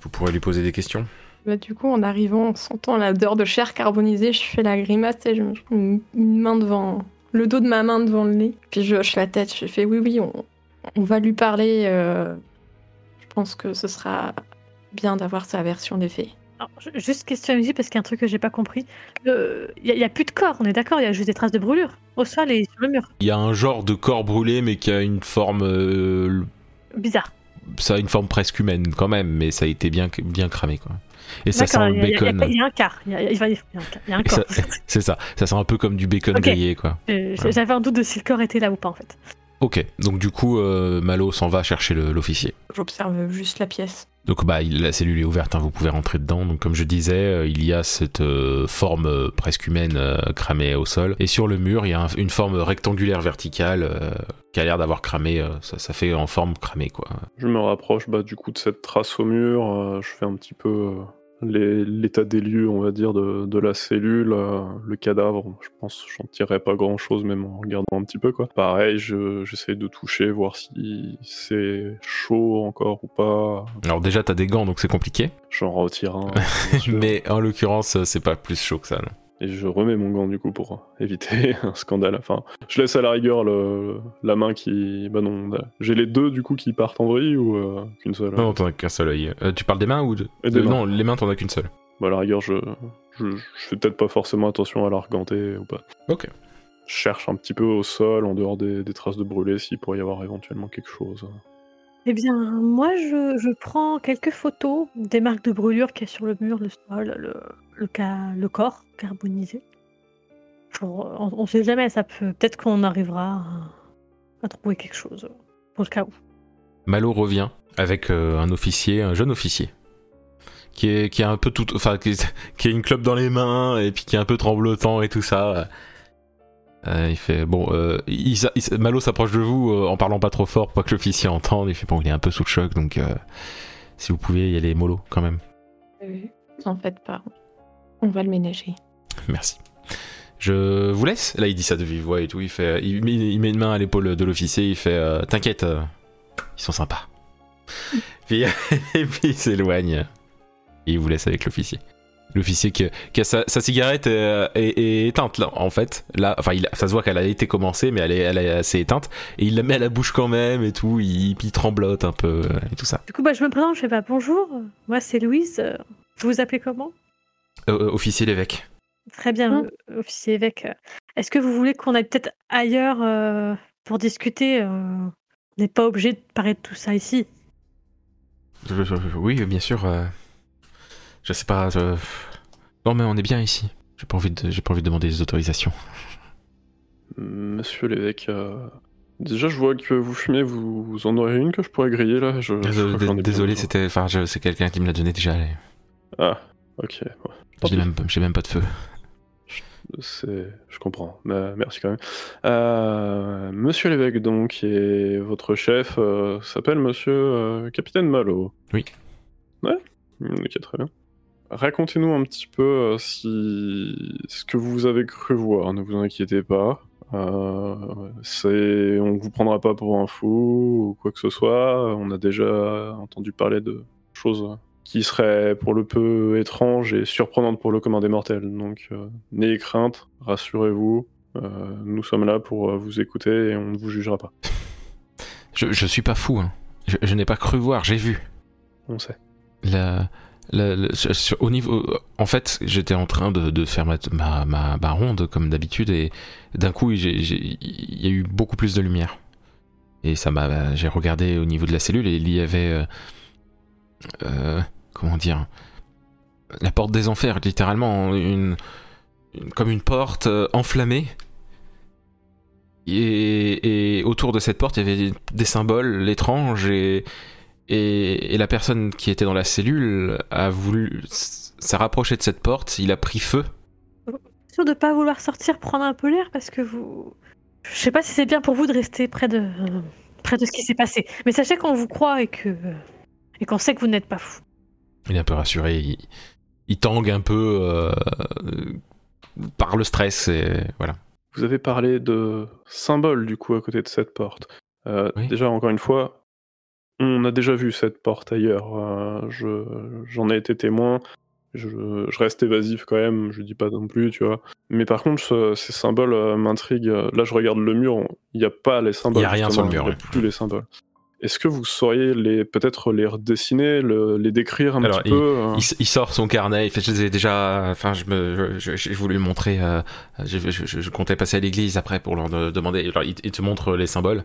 Vous pourrez lui poser des questions. Bah, du coup, en arrivant, en sentant l'odeur de chair carbonisée, je fais la grimace et je me une main devant le dos de ma main devant le nez. Puis je hoche la tête. Je fais oui, oui, on, on va lui parler. euh, je pense que ce sera bien d'avoir sa version des faits. Alors, juste question MJ parce qu'il y a un truc que j'ai pas compris. Il n'y a, plus de corps, on est d'accord, il y a juste des traces de brûlure au sol et sur le mur. Il y a un genre de corps brûlé mais qui a une forme euh, Bizarre. ça a une forme presque humaine quand même mais ça a été bien bien cramé quoi. Et ça sent le bacon. Il y, a un quart. C'est ça, ça sent un peu comme du bacon grillé quoi. Euh, J'avais un doute de si le corps était là ou pas en fait. Ok, donc du coup, euh, Malo s'en va chercher l'officier. J'observe juste la pièce. Donc bah, il- la cellule est ouverte, hein, vous pouvez rentrer dedans. Donc comme je disais, euh, il y a cette euh, forme euh, presque humaine euh, cramée au sol. Et sur le mur, il y a un- une forme rectangulaire verticale euh, qui a l'air d'avoir cramé. euh, ça, ça fait en forme cramée quoi. Je me rapproche bah, du coup de cette trace au mur. euh, je fais un petit peu euh, l'état des lieux, on va dire, de, de la cellule, euh, le cadavre. Je pense j'en tirerai pas grand chose, même en regardant un petit peu, quoi. Pareil, je- j'essaie de toucher, voir si c'est chaud encore ou pas. Alors déjà, t'as des gants, donc c'est compliqué. J'en retire un. Mais en l'occurrence, c'est pas plus chaud que ça. non. Et je remets mon gant du coup pour éviter un scandale. Enfin, je laisse à la rigueur le, la main qui. Bah non, j'ai les deux du coup qui partent en vrille ou euh, qu'une seule? Non, t'en as qu'un seul œil. Euh, tu parles des mains ou de... Des Euh, mains. Non, les mains, t'en as qu'une seule. Bah à la rigueur, je, je, je fais peut-être pas forcément attention à la reganter ou pas. Ok. Je cherche un petit peu au sol, en dehors des, des traces de brûlé, s'il pourrait y avoir éventuellement quelque chose. Eh bien, moi, je, prends quelques photos des marques de brûlure qu'il y a sur le mur, le sol, le, corps carbonisé. On, on sait jamais, ça peut. Peut-être qu'on arrivera à, trouver quelque chose pour le cas où. Malo revient avec euh, un officier, un jeune officier, qui est, un peu tout, enfin, qui, qui a une clope dans les mains et puis qui est un peu tremblotant et tout ça. Euh, il fait bon, euh, il il Malo s'approche de vous euh, en parlant pas trop fort pour pas que l'officier entende. Il fait bon, il est un peu sous le choc, donc si vous pouvez y aller mollo quand même. T'en faites pas. On va le ménager. Merci. Je vous laisse. Là, il dit ça de vive voix et tout. Il fait, il, met- il met une main à l'épaule de l'officier. Il fait, t'inquiète, ils sont sympas. puis, et puis il s'éloigne. Et il vous laisse avec l'officier. L'officier qui, qui a sa, sa cigarette euh, est, est éteinte là, en fait. Là, enfin, il, ça se voit qu'elle a été commencée, mais elle est, elle est assez éteinte. Et il la met à la bouche quand même et tout. Il, puis il tremblote un peu euh, et tout ça. Du coup, bah, je me présente, je fais pas bonjour. Moi, c'est Louise. Vous vous appelez comment? Euh, officier l'évêque. Très bien, Hum. euh, officier évêque. Est-ce que vous voulez qu'on aille peut-être ailleurs euh, pour discuter euh, On n'est pas obligé de parler de tout ça ici. Oui, bien sûr. Je sais pas. je- Non, mais on est bien ici. J'ai pas envie de, j'ai pas envie de demander des autorisations. Monsieur l'évêque, euh, déjà je vois que vous fumez, vous, vous en aurez une que je pourrais griller là je, je Désolé, c'était, enfin, c'est quelqu'un qui me l'a donné déjà. allez. Ah, ok. J'ai même, j'ai même pas de feu. Je comprends. Mais merci quand même. Euh, monsieur l'évêque donc et votre chef euh, s'appelle Monsieur Capitaine Malo. Oui. Ouais. Mm, Ok, très bien. Racontez-nous un petit peu euh, si ce que vous avez cru voir. Ne vous inquiétez pas. Euh, c'est, on vous prendra pas pour un fou ou quoi que ce soit. On a déjà entendu parler de choses qui seraient pour le peu étranges et surprenantes pour le commun des mortels. Donc, euh, n'ayez crainte, rassurez-vous. euh, nous sommes là pour vous écouter et on ne vous jugera pas. Je, je suis pas fou. hein. Je, je n'ai pas cru voir. J'ai vu. On sait. La, au niveau, en fait, j'étais en train de, faire ma, ma, ronde comme d'habitude et d'un coup, il y a eu beaucoup plus de lumière. Et ça m'a, j'ai regardé au niveau de la cellule et il y avait, euh, euh, comment dire, la porte des enfers, littéralement, comme une porte euh, enflammée. Et, et autour de cette porte, il y avait des symboles étranges et, et, et la personne qui était dans la cellule a voulu s'est rapproché de cette porte, il a pris feu. Sûr de pas vouloir sortir, prendre un peu l'air parce que vous. Je sais pas si c'est bien pour vous de rester près de près de ce qui s'est passé. Mais sachez qu'on vous croit et que et qu'on sait que vous n'êtes pas fou. Il est un peu rassuré, il, il tangue un peu euh, par le stress et voilà. Vous avez parlé de symboles du coup à côté de cette porte. Euh, Oui. Déjà, encore une fois, on a déjà vu cette porte ailleurs. Euh, je, j'en ai été témoin. Je, je reste évasif quand même, je dis pas non plus, tu vois. Mais par contre, ce- ces symboles euh, m'intriguent. Là, je regarde le mur, il n'y a pas les symboles. Il y a rien sur le mur, Il n'y a plus les symboles. Est-ce que vous sauriez les peut-être les redessiner, le- les décrire un Alors, petit peu euh, Il, s- il sort son carnet, il fait je les ai déjà, enfin je me, je- montrer, euh, je, comptais passer à l'église après pour leur de- demander. Alors, il, il te montre les symboles.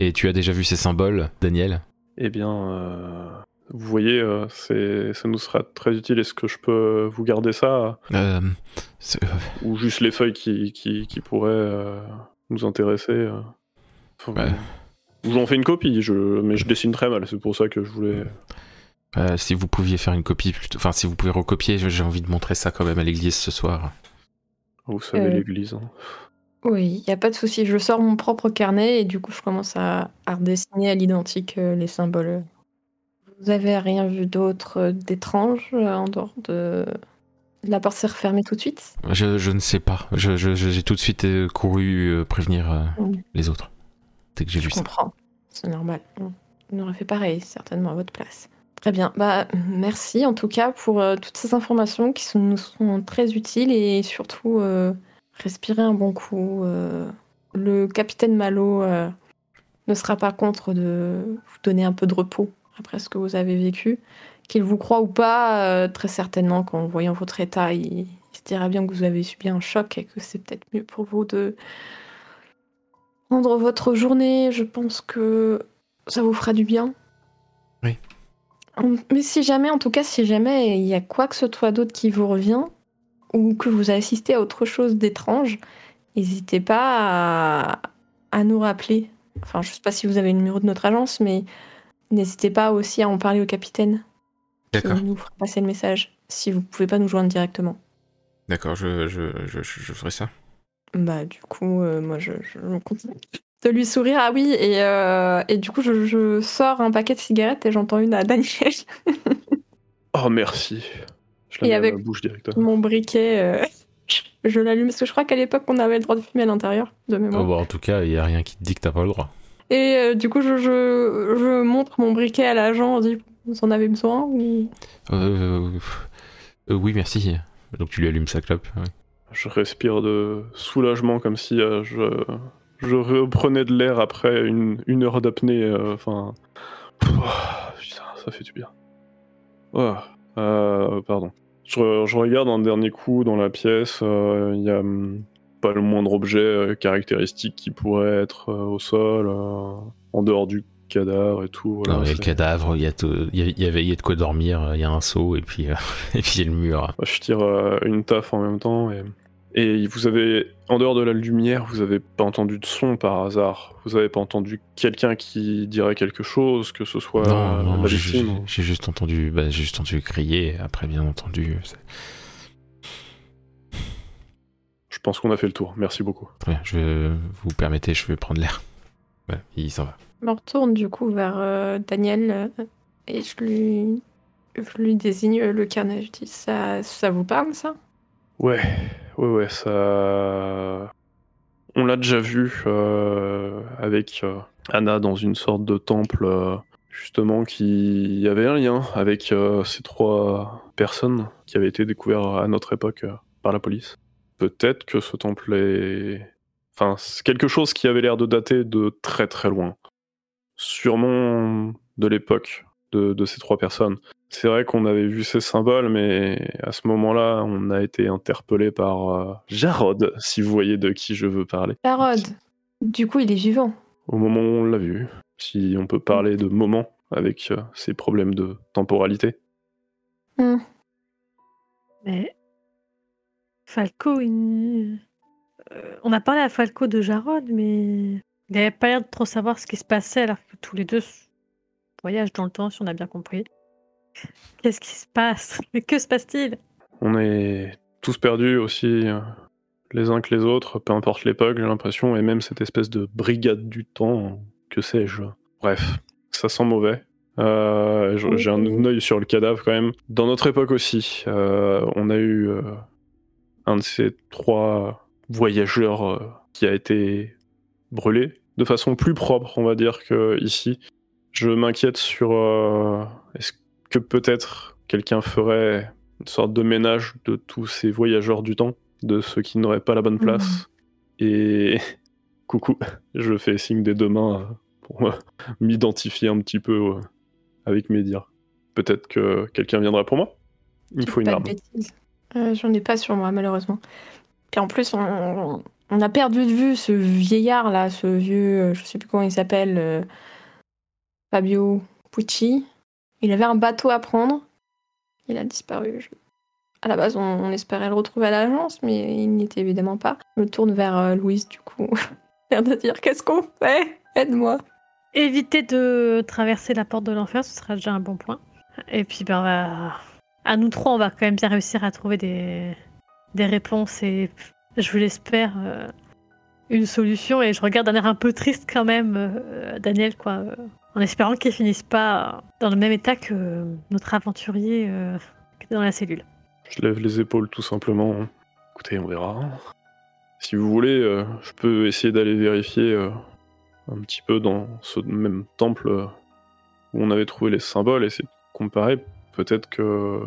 Et tu as déjà vu ces symboles, Daniel? Eh bien, euh, vous voyez, euh, c'est, ça nous sera très utile. Est-ce que je peux vous garder ça Euh, ou juste les feuilles qui, qui, qui pourraient euh, nous intéresser Enfin, Ouais. Ou j'en fais une copie, je, mais je dessine très mal. C'est pour ça que je voulais. euh, si vous pouviez faire une copie, plutôt, enfin si vous pouvez recopier, j'ai envie de montrer ça quand même à l'église ce soir. Vous savez, Euh, l'église. hein. Oui, il n'y a pas de souci. Je sors mon propre carnet et du coup, je commence à, à redessiner à l'identique euh, les symboles. Vous avez rien vu d'autre euh, d'étrange euh, en dehors de... La porte s'est refermée tout de suite? Je, je ne sais pas. Je- je- je- J'ai tout de suite euh, couru euh, prévenir euh, Oui. les autres. Dès que j'ai Je vu ça. comprends. C'est normal. On aurait fait pareil, certainement, à votre place. Très bien. Bah, merci en tout cas pour euh, toutes ces informations qui sont- nous sont très utiles et surtout euh, respirer un bon coup. euh. le capitaine Malo euh, ne sera pas contre de vous donner un peu de repos après ce que vous avez vécu. Qu'il vous croit ou pas, euh, très certainement qu'en voyant votre état, il, il se dira bien que vous avez subi un choc et que c'est peut-être mieux pour vous de prendre votre journée. Je pense que ça vous fera du bien. Oui. Mais si jamais, en tout cas, si jamais il y a quoi que ce soit d'autre qui vous revient, ou que vous assistez à autre chose d'étrange, n'hésitez pas à, à nous rappeler. Enfin, je sais pas si vous avez le numéro de notre agence, mais n'hésitez pas aussi à en parler au capitaine. D'accord. Qui nous fera passer le message, si vous pouvez pas nous joindre directement. D'accord, je, je, je, je- je ferai ça. Bah, du coup, euh, moi, je, je continue de lui sourire. Ah oui, et, euh, et du coup, je, je sors un paquet de cigarettes et j'entends une à Daniel. Oh, merci. Je la Et mets avec- à ma bouche directement. Mon briquet, euh, je, l'allume parce que je crois qu'à l'époque, on avait le droit de fumer à l'intérieur, de mémoire. Oh, bah, en tout cas, il n'y a rien qui te dit que t'as pas le droit. Et euh, du coup, je, je, je montre mon briquet à l'agent. On dit Vous en avez besoin ou... Euh, euh, oui, merci. Donc tu lui allumes sa clope. ouais. Je respire de soulagement comme si euh, je, je reprenais de l'air après une, une heure d'apnée. euh, Enfin. Putain, ça fait du bien. Oh, euh, pardon. Je, je regarde un dernier coup dans la pièce. euh, Il y a hum, pas le moindre objet euh, caractéristique qui pourrait être euh, au sol, en dehors du cadavre et tout. voilà, Non, il y a le cadavre, il y, a y y avait il y a de quoi dormir, il y a un seau et puis, et puis il y a le mur. Je tire une taf en même temps et, et vous avez, en dehors de la lumière, vous avez pas entendu de son par hasard. Vous avez pas entendu quelqu'un qui dirait quelque chose, que ce soit non, euh, non, la j'ai victime. j'ai- j'ai juste entendu, bah, j'ai juste entendu crier. Après, bien entendu, Je pense qu'on a fait le tour. Merci beaucoup. très bien. Je vais, vous permettez, je vais prendre l'air. Ouais, il s'en va. Je me retourne du coup vers euh, Daniel euh, et je lui, je lui désigne le carnet. Je dis ça, ça vous parle ça? Ouais, ouais, ouais, ça. On l'a déjà vu euh, avec euh, Anna dans une sorte de temple, euh, justement, qui avait un lien avec ces trois personnes qui avaient été découvertes à notre époque par la police. Peut-être que ce temple est. Enfin, c'est quelque chose qui avait l'air de dater de très très loin. Sûrement de l'époque de, de ces trois personnes. C'est vrai qu'on avait vu ces symboles, mais à ce moment-là, on a été interpellé par euh, Jarod, si vous voyez de qui je veux parler. Jarod. Du coup, il est vivant. Au moment où on l'a vu, si on peut parler de moment avec euh, ces problèmes de temporalité. Mais Falco, il- euh, on a parlé à Falco de Jarod, mais il n'avait pas l'air de trop savoir ce qui se passait alors que tous les deux voyagent dans le temps, si on a bien compris. Qu'est-ce qui se passe? Mais que se passe-t-il? On est tous perdus aussi, euh, les uns que les autres, peu importe l'époque, j'ai l'impression, et même cette espèce de brigade du temps, que sais-je. Bref, ça sent mauvais. Euh, j'ai un œil sur le cadavre quand même. Dans notre époque aussi, euh, on a eu euh, un de ces trois voyageurs qui a été brûlé de façon plus propre, on va dire, que ici. Je m'inquiète sur euh, est-ce que peut-être quelqu'un ferait une sorte de ménage de tous ces voyageurs du temps, de ceux qui n'auraient pas la bonne place. Et coucou, je fais signe des deux mains euh, pour euh, m'identifier un petit peu avec mes dires. Peut-être que quelqu'un viendra pour moi. Il faut une arme. Euh, J'en ai pas sur moi, malheureusement. Et en plus, on, on a perdu de vue ce vieillard là, ce vieux, je sais plus comment il s'appelle, euh, Fabio Pucci. Il avait un bateau à prendre. Il a disparu. À la base, on, espérait le retrouver à l'agence, mais il n'y était évidemment pas. Je me tourne vers euh, Louise, du coup. L'air de dire Qu'est-ce qu'on fait? Aide-moi. Éviter de traverser la porte de l'enfer, ce sera déjà un bon point. Et puis, ben, va... à nous trois, on va quand même bien réussir à trouver des, des réponses et, je l'espère, euh, une solution. Et je regarde d'un air un peu triste quand même, euh, Daniel, quoi. En espérant qu'ils finissent pas dans le même état que notre aventurier euh, dans la cellule. Je lève les épaules tout simplement. Écoutez, on verra. Si vous voulez, euh, je peux essayer d'aller vérifier euh, un petit peu dans ce même temple où on avait trouvé les symboles, essayer de comparer. Peut-être que,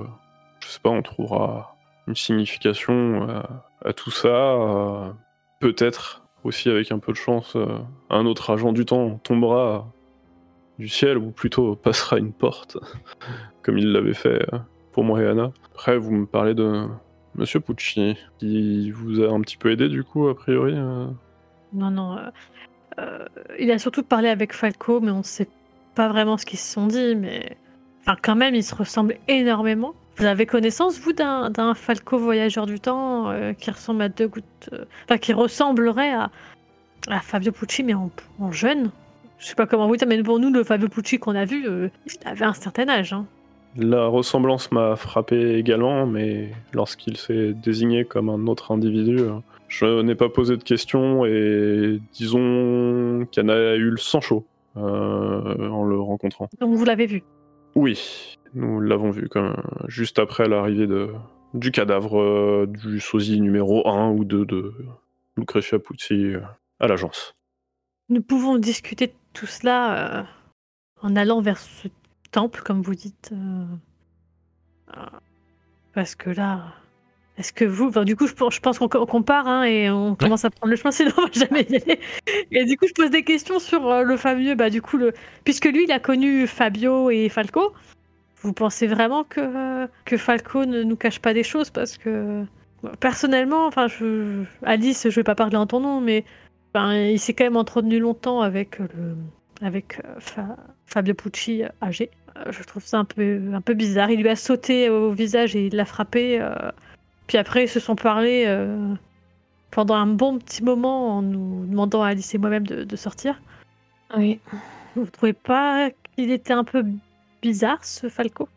je sais pas, on trouvera une signification à, tout ça. Peut-être aussi, avec un peu de chance, un autre agent du temps tombera du ciel, ou plutôt passera une porte, comme il l'avait fait euh, pour moi et Anna. Après, vous me parlez de Monsieur Pucci, qui vous a un petit peu aidé du coup, a priori. euh. Non, non. euh, il a surtout parlé avec Falco, mais on ne sait pas vraiment ce qu'ils se sont dit. Mais enfin, quand même, ils se ressemblent énormément. Vous avez connaissance, vous, d'un Falco voyageur du temps qui ressemble à deux gouttes. Enfin, qui ressemblerait à, à Fabio Pucci, mais en jeune? Je sais pas comment vous dire, mais pour nous, le Fabio Pucci qu'on a vu, euh, il avait un certain âge. hein. La ressemblance m'a frappé également, mais lorsqu'il s'est désigné comme un autre individu, euh, je n'ai pas posé de questions et disons qu'Anna a eu le sang chaud euh, en le rencontrant. Donc, vous l'avez vu? Oui, nous l'avons vu comme, juste après l'arrivée de, du cadavre euh, du sosie numéro 1 ou 2 de Lucretia Pucci à l'agence. Nous pouvons discuter de tout cela euh, en allant vers ce temple, comme vous dites. euh, euh, parce que là, est-ce que vous, enfin, du coup, je, pense- je pense qu'on part hein, et on commence à prendre le chemin, sinon on va jamais y aller. Et du coup, je pose des questions sur euh, le fameux, bah, du coup, le... puisque lui, il a connu Fabio et Falco. Vous pensez vraiment que, que Falco ne nous cache pas des choses? Parce que personnellement, enfin, je... Alice, je vais pas parler en ton nom, mais ben, il s'est quand même entretenu longtemps avec, le, avec euh, Fa- Fabio Pucci euh, âgé. Euh, je trouve ça un peu, un peu bizarre. Il lui a sauté au visage et il l'a frappé. euh, puis après, ils se sont parlé euh, pendant un bon petit moment en nous demandant à Alice et moi-même de, de sortir. Oui. Vous trouvez pas qu'il était un peu bizarre, ce Falco?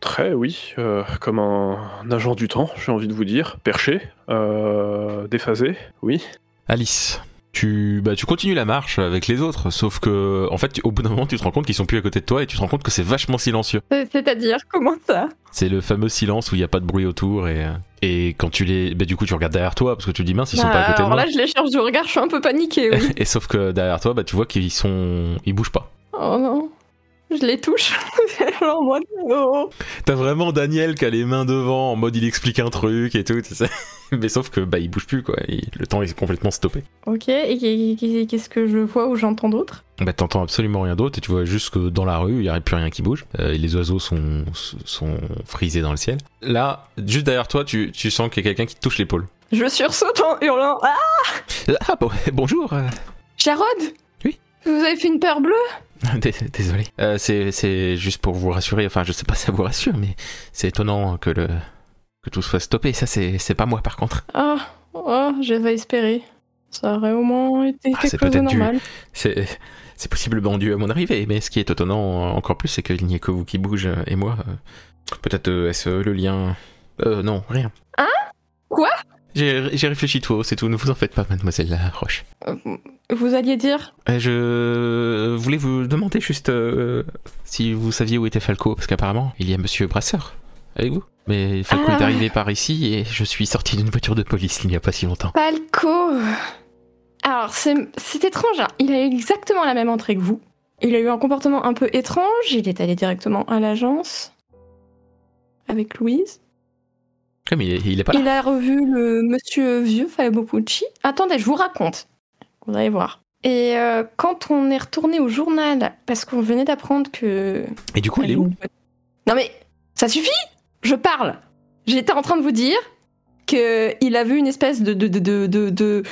Très, oui, euh, comme un, un agent du temps, j'ai envie de vous dire, perché, euh, déphasé, oui. Alice, tu, bah, tu continues la marche avec les autres, sauf que, en fait, tu- au bout d'un moment, tu te rends compte qu'ils sont plus à côté de toi et tu te rends compte que c'est vachement silencieux. Euh, C'est-à-dire, comment ça? C'est le fameux silence où il n'y a pas de bruit autour et, et quand tu les. Bah, du coup, tu regardes derrière toi parce que tu te dis mince, ils sont Bah, pas à côté de Alors moi. là, je les cherche du regard, je suis un peu paniquée, oui. Et sauf que derrière toi, bah, tu vois qu'ils sont. Ils bougent pas. oh non. Je les touche. en mode, oh. T'as vraiment Daniel qui a les mains devant en mode il explique un truc et tout. Mais sauf que bah il bouge plus quoi, Il- le temps est complètement stoppé. Ok, et qu'est- qu'est- qu'est-ce que je vois ou j'entends d'autre? Bah t'entends absolument rien d'autre et tu vois juste que dans la rue il y a plus rien qui bouge. Euh, et les oiseaux sont, sont frisés dans le ciel. Là, juste derrière toi, tu, tu sens qu'il y a quelqu'un qui te touche l'épaule. Je sursaute en hurlant Ah Ah bon, bonjour. Jarod? Oui? Vous avez fait une peur bleue? Désolé. Euh, c'est juste pour vous rassurer. Enfin, je sais pas si ça vous rassure, mais c'est étonnant que le que tout soit stoppé. Ça, c'est pas moi par contre. Ah, oh, j'avais espéré. Ça aurait au moins été Ah, c'est quelque chose de normal. C'est c'est possiblement dû à mon arrivée. Mais ce qui est étonnant encore plus, c'est qu'il n'y ait que vous qui bouge euh, et moi. euh, Peut-être est-ce le lien. Euh, non, rien. Hein? Quoi? J'ai réfléchi tout haut, c'est tout. Ne vous en faites pas, mademoiselle Roche. Euh, Vous alliez dire? Euh, Je voulais vous demander juste euh, si vous saviez où était Falco, parce qu'apparemment, il y a Monsieur Brasseur avec vous. Mais Falco Ah. est arrivé par ici et je suis sorti d'une voiture de police il n'y a pas si longtemps. Palco Alors, c'est c'est étrange. hein. Il a eu exactement la même entrée que vous. Il a eu un comportement un peu étrange. Il est allé directement à l'agence avec Louise. Comme il est, il est pas là. Il a revu le monsieur vieux Fabio Pucci. Attendez, je vous raconte. Vous allez voir. Et euh, quand on est retourné au journal, parce qu'on venait d'apprendre que. Et du coup, il est où Non mais, ça suffit? Je parle J'étais en train de vous dire qu'il a vu une espèce de. de, de, de, de- de,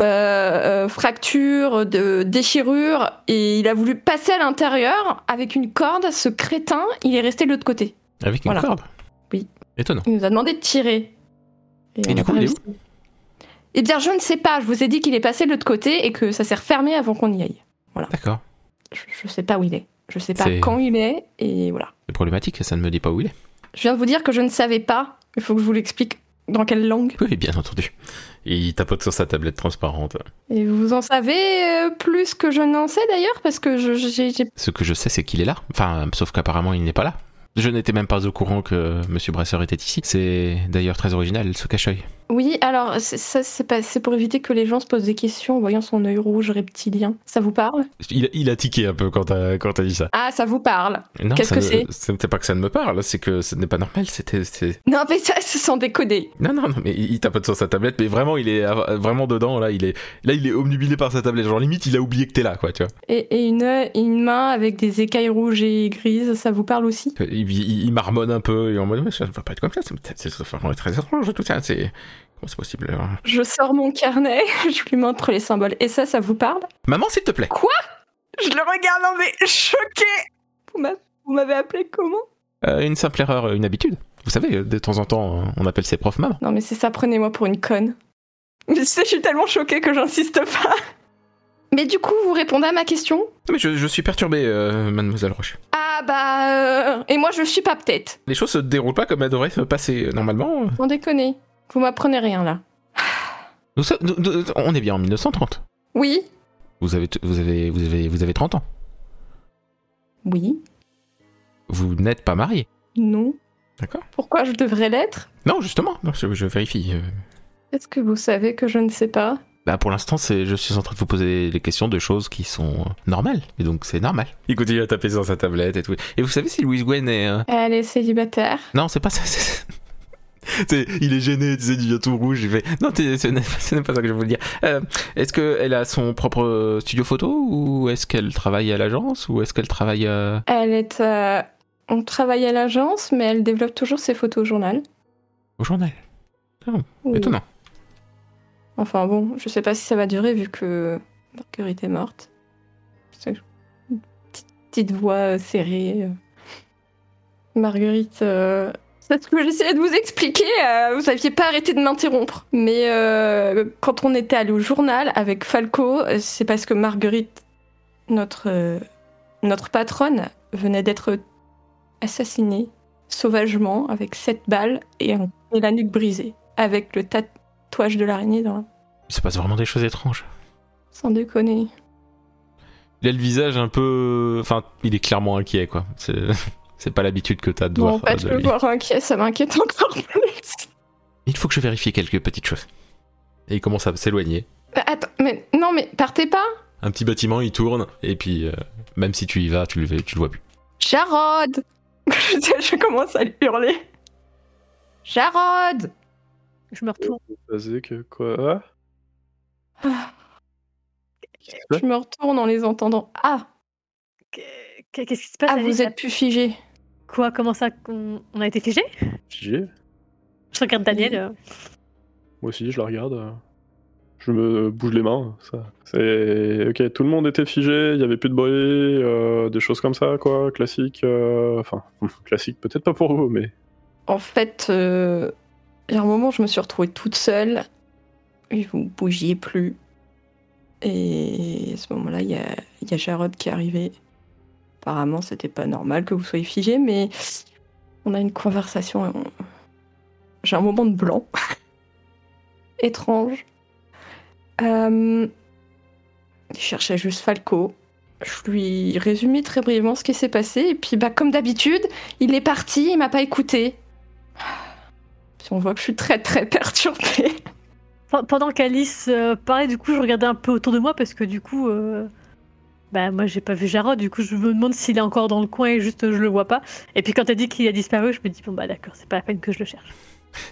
euh, euh, fracture, de déchirure, et il a voulu passer à l'intérieur avec une corde. Ce crétin, il est resté de l'autre côté. Avec une Voilà. corde? Oui. Étonnant. Il nous a demandé de tirer. Et du coup, il est réussi. Eh bien, je ne sais pas. Je vous ai dit qu'il est passé de l'autre côté et que ça s'est refermé avant qu'on y aille. D'accord. Je, je sais pas où il est. Je sais pas quand il est et voilà. C'est problématique, ça ne me dit pas où il est. Je viens de vous dire que je ne savais pas. Il faut que je vous l'explique Dans quelle langue Oui, bien entendu. Et il tapote sur sa tablette transparente. Et vous en savez euh, plus que je n'en sais d'ailleurs Parce que j'ai- Ce que je sais, c'est qu'il est là. Enfin, sauf qu'apparemment, il n'est pas là. Je n'étais même pas au courant que Monsieur Brasseur était ici. C'est d'ailleurs très original, ce cache-œil. Oui, alors ça c'est, pour éviter que les gens se posent des questions en voyant son œil rouge reptilien. Ça vous parle? Il, il a tiqué un peu quand t'as dit ça. Ah, ça vous parle Qu'est-ce que c'est? C'était pas que ça ne me parle, c'est que ce n'est pas normal. C'était. Non, mais ça, c'est sans décoder. Non, non, non, mais il tapote sur sa tablette, mais vraiment, il est vraiment dedans. Là, il est, là, il est omnubilé par sa tablette. Genre limite, il a oublié que t'es là, quoi, tu vois. Et, et une, une main avec des écailles rouges et grises, ça vous parle aussi? Il, il- il marmonne un peu et en mode, mais ça ne va pas être comme ça. C'est, vraiment très étrange tout ça. C'est c'est possible hein Je sors mon carnet, je lui montre les symboles. Et ça, ça vous parle? Maman, s'il te plaît. Je le regarde, non mais choqué Vous m'a- vous m'avez appelé comment? Euh, une simple erreur, une habitude. Vous savez, de temps en temps, euh, on appelle ses profs maman. Non mais c'est ça, prenez-moi pour une conne. Mais tu sais, je suis tellement choquée que j'insiste pas. Mais du coup, vous répondez à ma question? Non, mais je, je suis perturbé, euh, mademoiselle Roche. Ah bah... euh, Et moi, je suis pas peut-être. Les choses se déroulent pas comme elles devraient se passer normalement. Sans déconner. Vous m'apprenez rien là. Nous sommes- nous- nous- on est bien en 1930. Oui Vous avez, vous avez, vous avez, vous avez 30 ans. Oui Vous n'êtes pas marié. Non D'accord Pourquoi je devrais l'être? Non, justement. Non, je, je vérifie. euh. Est-ce que vous savez que je ne sais pas? Bah pour l'instant, c'est, je suis en train de vous poser des questions de choses qui sont euh, normales. Et donc c'est normal. Il continue à taper sur sa tablette et tout. Et vous savez si Louise Gwen est... euh, Elle est célibataire. Non, c'est pas ça. il est gêné, tu sais, il devient tout rouge. Il fait Non, ce n'est pas ça que je voulais dire. Euh, est-ce qu'elle a son propre studio photo ou est-ce qu'elle travaille à l'agence ou est-ce qu'elle travaille euh, Elle est... euh, On travaille à l'agence, mais elle développe toujours ses photos au journal. au journal Oui. Étonnant. Enfin bon, je sais pas si ça va durer vu que Marguerite est morte. Une petite, petite voix serrée. Marguerite, euh, c'est ce que j'essayais de vous expliquer. euh, vous aviez pas arrêté de m'interrompre. Mais euh, quand on était allé au journal avec Falco, euh, c'est parce que Marguerite, notre, euh, notre patronne, venait d'être assassinée sauvagement avec sept balles et, un- et la nuque brisée. Avec le tatouage de l'araignée dans la Il se passe vraiment des choses étranges. sans déconner. Il a le visage un peu. Enfin, il est clairement inquiet, quoi. C'est, c'est pas l'habitude que t'as de Bon, voir. pas euh, de le voir inquiet, ça m'inquiète encore plus. Il faut que je vérifie quelques petites choses. Et il commence à s'éloigner. Bah, Attends, mais non, mais partez pas Un petit bâtiment, il tourne, et puis euh, même si tu y vas, tu le, tu le vois plus. Jarod je, je commence à lui hurler. Jarod Je me retourne. Basé que quoi? Ah, Qu'est-ce qui se passe? Je me retourne en les entendant. Ah, Qu'est- Qu'est-ce qui se passe? Ah vous êtes plus figé. Quoi Comment ça qu'on- On a été figé? Figé Je regarde Daniel. euh, Moi aussi, je la regarde. euh, Je me bouge les mains. Ça. C'est ok. Tout le monde était figé. Il y avait plus de bruit, euh, des choses comme ça, quoi. Classique. euh, Enfin, classique. Peut-être pas pour vous, mais En fait, euh, il y a un moment, je me suis retrouvée toute seule. Et vous bougiez plus. Et à ce moment-là, il y a, il y a Jarod qui est arrivé. Apparemment, c'était pas normal que vous soyez figé, mais on a une conversation. et on- J'ai un moment de blanc. Étrange. Euh, Il cherchait juste Falco. Je lui résumais très brièvement ce qui s'est passé. Et puis, bah, comme d'habitude, il est parti, il m'a pas écouté. Puis on voit que je suis très très perturbée. Pe- Pendant qu'Alice euh, parlait, du coup, je regardais un peu autour de moi parce que du coup, euh, bah moi j'ai pas vu Jarod, du coup je me demande s'il est encore dans le coin et juste je le vois pas. Et puis quand t'as dit qu'il a disparu, je me dis bon bah d'accord, c'est pas la peine que je le cherche.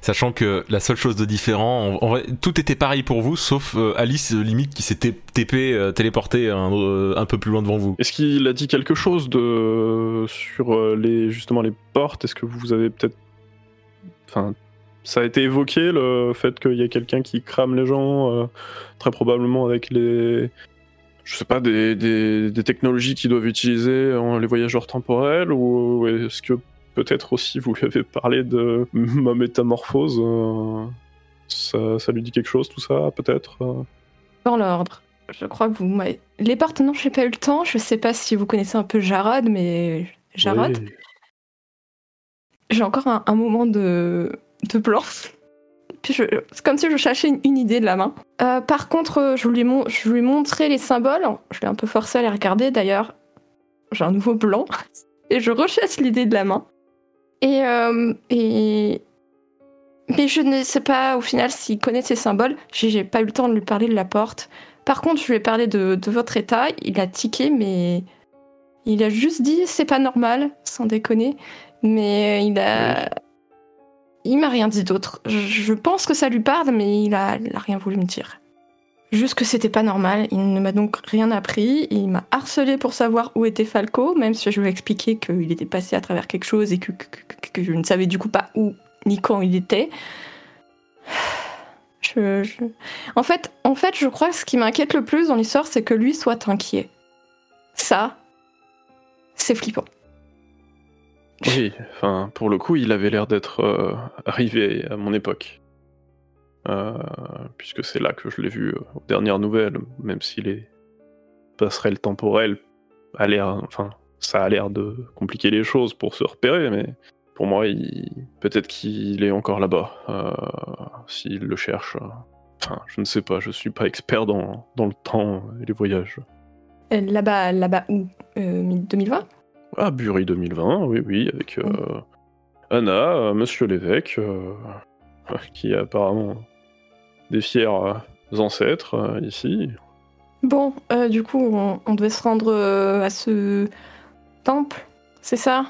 Sachant que la seule chose de différent, en, en vrai, tout était pareil pour vous, sauf euh, Alice, euh, limite, qui s'est TP, euh, téléporté un, euh, un peu plus loin devant vous. est-ce qu'il a dit quelque chose de sur euh, les justement les portes? Est-ce que vous avez peut-être, enfin, ça a été évoqué le fait qu'il y a quelqu'un qui crame les gens, euh, très probablement avec les je sais pas, des, des, des technologies qu'ils doivent utiliser en les voyageurs temporels ou est-ce que peut-être aussi vous lui avez parlé de ma métamorphose euh, ça, ça lui dit quelque chose tout ça peut-être euh Dans l'ordre. Je crois que vous m'avez. Les portes, non, j'ai pas eu le temps. Je sais pas si vous connaissez un peu Jarod, mais Jarod, Oui. j'ai encore un, un moment de, de blanc. Puis c'est comme si je cherchais une, idée de la main. Euh, par contre, je lui, mon- je lui ai montré les symboles. Je l'ai un peu forcé à les regarder. D'ailleurs, j'ai un nouveau blanc. Et je rechasse l'idée de la main. Et, euh, et... Mais je ne sais pas au final s'il connaît ces symboles. J'ai j'ai pas eu le temps de lui parler de la porte. Par contre, je lui ai parlé de, de votre état. Il a tiqué, mais il a juste dit c'est pas normal, sans déconner. Mais il a. Il m'a rien dit d'autre. Je, pense que ça lui parle, mais il a, rien voulu me dire. Juste que c'était pas normal. Il ne m'a donc rien appris. Il m'a harcelé pour savoir où était Falco, même si je lui ai expliqué qu'il était passé à travers quelque chose et que, que- que- je ne savais du coup pas où ni quand il était. Je- En, fait, en fait, je crois que ce qui m'inquiète le plus dans l'histoire, c'est que lui soit inquiet. Ça, c'est flippant. Oui, enfin, pour le coup, il avait l'air d'être euh, arrivé à mon époque. Euh, puisque c'est là que je l'ai vu euh, aux dernières nouvelles, même si les passerelles temporelles a l'air, enfin, ça a l'air de compliquer les choses pour se repérer, mais pour moi, peut-être qu'il est encore là-bas, s'il le cherche. Enfin, je ne sais pas, je suis pas expert dans, dans le temps et les voyages. Là-bas, là-bas où? Euh, 2020 Ah, Bury 2020, oui, oui, avec euh, Anna, euh, Monsieur l'évêque, euh, qui a apparemment des fiers ancêtres ici. Bon, du coup, on, on devait se rendre à ce temple, c'est ça?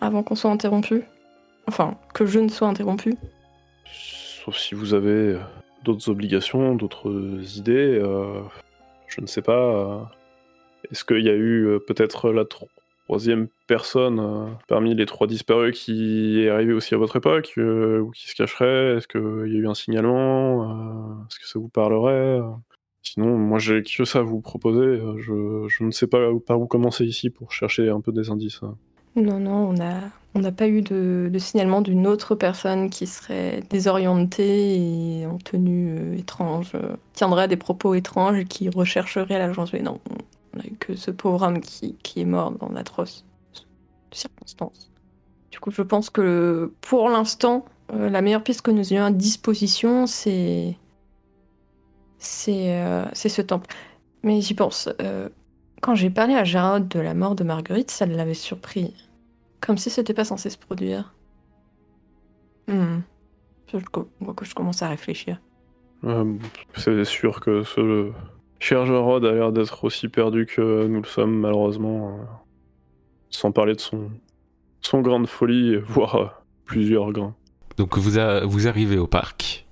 Avant qu'on soit interrompu? Enfin, que je ne sois interrompu. Sauf si vous avez d'autres obligations, d'autres idées, je ne sais pas. Est-ce qu'il y a eu peut-être la troisième personne euh, parmi les trois disparus qui est arrivée aussi à votre époque, euh, ou qui se cacherait Est-ce qu'il y a eu un signalement euh, Est-ce que ça vous parlerait Sinon, moi j'ai que ça à vous proposer. Je, ne sais pas par où commencer ici pour chercher un peu des indices. hein. Non, non, on n'a pas eu de, signalement d'une autre personne qui serait désorientée et en tenue étrange, euh, tiendrait des propos étranges et qui rechercherait l'agence. Mais non, que ce pauvre homme qui, qui est mort dans d'atroces circonstances. Du coup, je pense que pour l'instant, euh, la meilleure piste que nous ayons à disposition, c'est. C'est euh, ce temple. Mais j'y pense. euh, quand j'ai parlé à Gérard de la mort de Marguerite, ça l'avait surpris. Comme si c'était pas censé se produire. Hmm. Je, que je commence à réfléchir. Euh, c'est sûr que ce cher Jarod a l'air d'être aussi perdu que nous le sommes, malheureusement. euh, sans parler de son, son grain de folie, voire euh, plusieurs grains. Donc vous, a- vous arrivez au parc.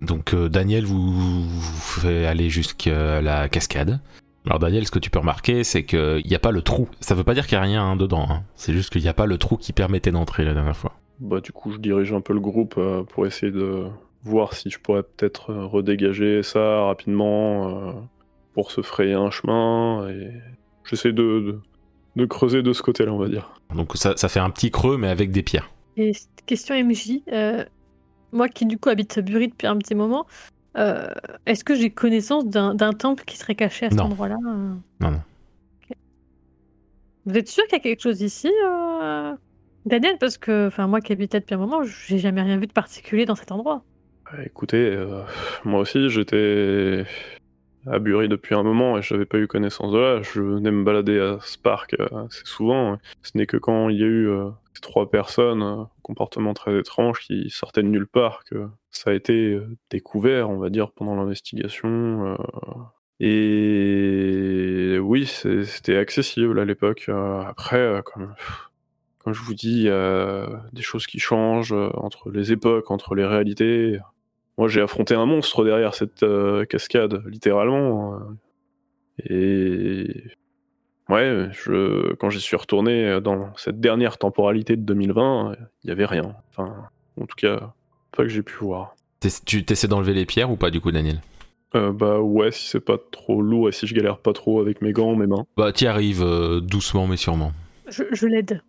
Donc euh, Daniel vous, vous fait aller jusqu'à la cascade. Alors Daniel, ce que tu peux remarquer, c'est qu'il n'y a pas le trou. Ça veut pas dire qu'il n'y a rien hein, dedans. hein. C'est juste qu'il n'y a pas le trou qui permettait d'entrer la dernière fois. Bah, du coup, je dirige un peu le groupe euh, pour essayer de voir si je pourrais peut-être redégager ça rapidement euh, pour se frayer un chemin. Et j'essaie de, de, de creuser de ce côté-là, on va dire. Donc ça, ça fait un petit creux, mais avec des pierres. Et question MJ, euh, moi qui du coup habite Bury depuis un petit moment, euh, est-ce que j'ai connaissance d'un temple qui serait caché à cet endroit-là euh Non, non. Vous êtes sûr qu'il y a quelque chose ici, euh, Daniel? Parce que, enfin, moi qui habite depuis un moment, j'ai jamais rien vu de particulier dans cet endroit. Bah, Écoutez, euh, moi aussi j'étais à Bury depuis un moment et j'avais pas eu connaissance de là. Je venais me balader à ce parc euh, assez souvent. Ce n'est que quand il y a eu euh, ces trois personnes, euh, comportement très étrange, qui sortaient de nulle part, que ça a été découvert, on va dire, pendant l'investigation. Et oui, c'était accessible à l'époque. Après, comme, comme je vous dis, il y a des choses qui changent entre les époques, entre les réalités. Moi, j'ai affronté un monstre derrière cette euh, cascade, littéralement. euh. Et ouais, je, quand j'y suis retourné dans cette dernière temporalité de 2020, il y avait rien. Enfin, en tout cas, pas que j'ai pu voir. Tu t'essaies d'enlever les pierres ou pas du coup, Daniel? Euh, bah ouais, si c'est pas trop lourd et si je galère pas trop avec mes gants, mes mains. Bah t'y arrives euh, doucement mais sûrement. Je, je l'aide.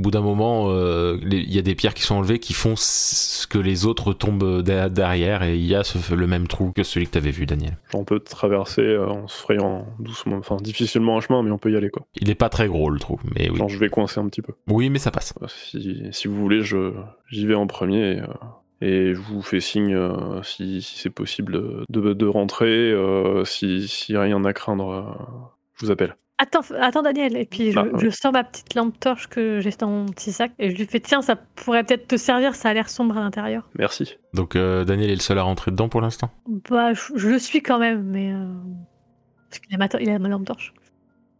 Au bout d'un moment, euh, il y a des pierres qui sont enlevées qui font ce que les autres tombent derrière et il y a ce- le même trou que celui que t'avais vu, Daniel. On peut traverser euh, en se frayant doucement, enfin difficilement un chemin, mais on peut y aller quoi. Il est pas très gros le trou, mais oui. Genre je vais coincer un petit peu. Oui, mais ça passe. Euh, Si, si vous voulez, je j'y vais en premier et, euh, Et je vous fais signe euh, si, si c'est possible de, de rentrer. euh, si, si rien à craindre, euh, je vous appelle. Attends, attends Daniel, et puis je, Ah, je sors ma petite lampe torche que j'ai dans mon petit sac et je lui fais tiens, ça pourrait peut-être te servir, ça a l'air sombre à l'intérieur. Merci. Donc euh, Daniel est le seul à rentrer dedans pour l'instant? Bah, je, je le suis quand même, mais euh, parce qu'il a ma, il a ma lampe torche.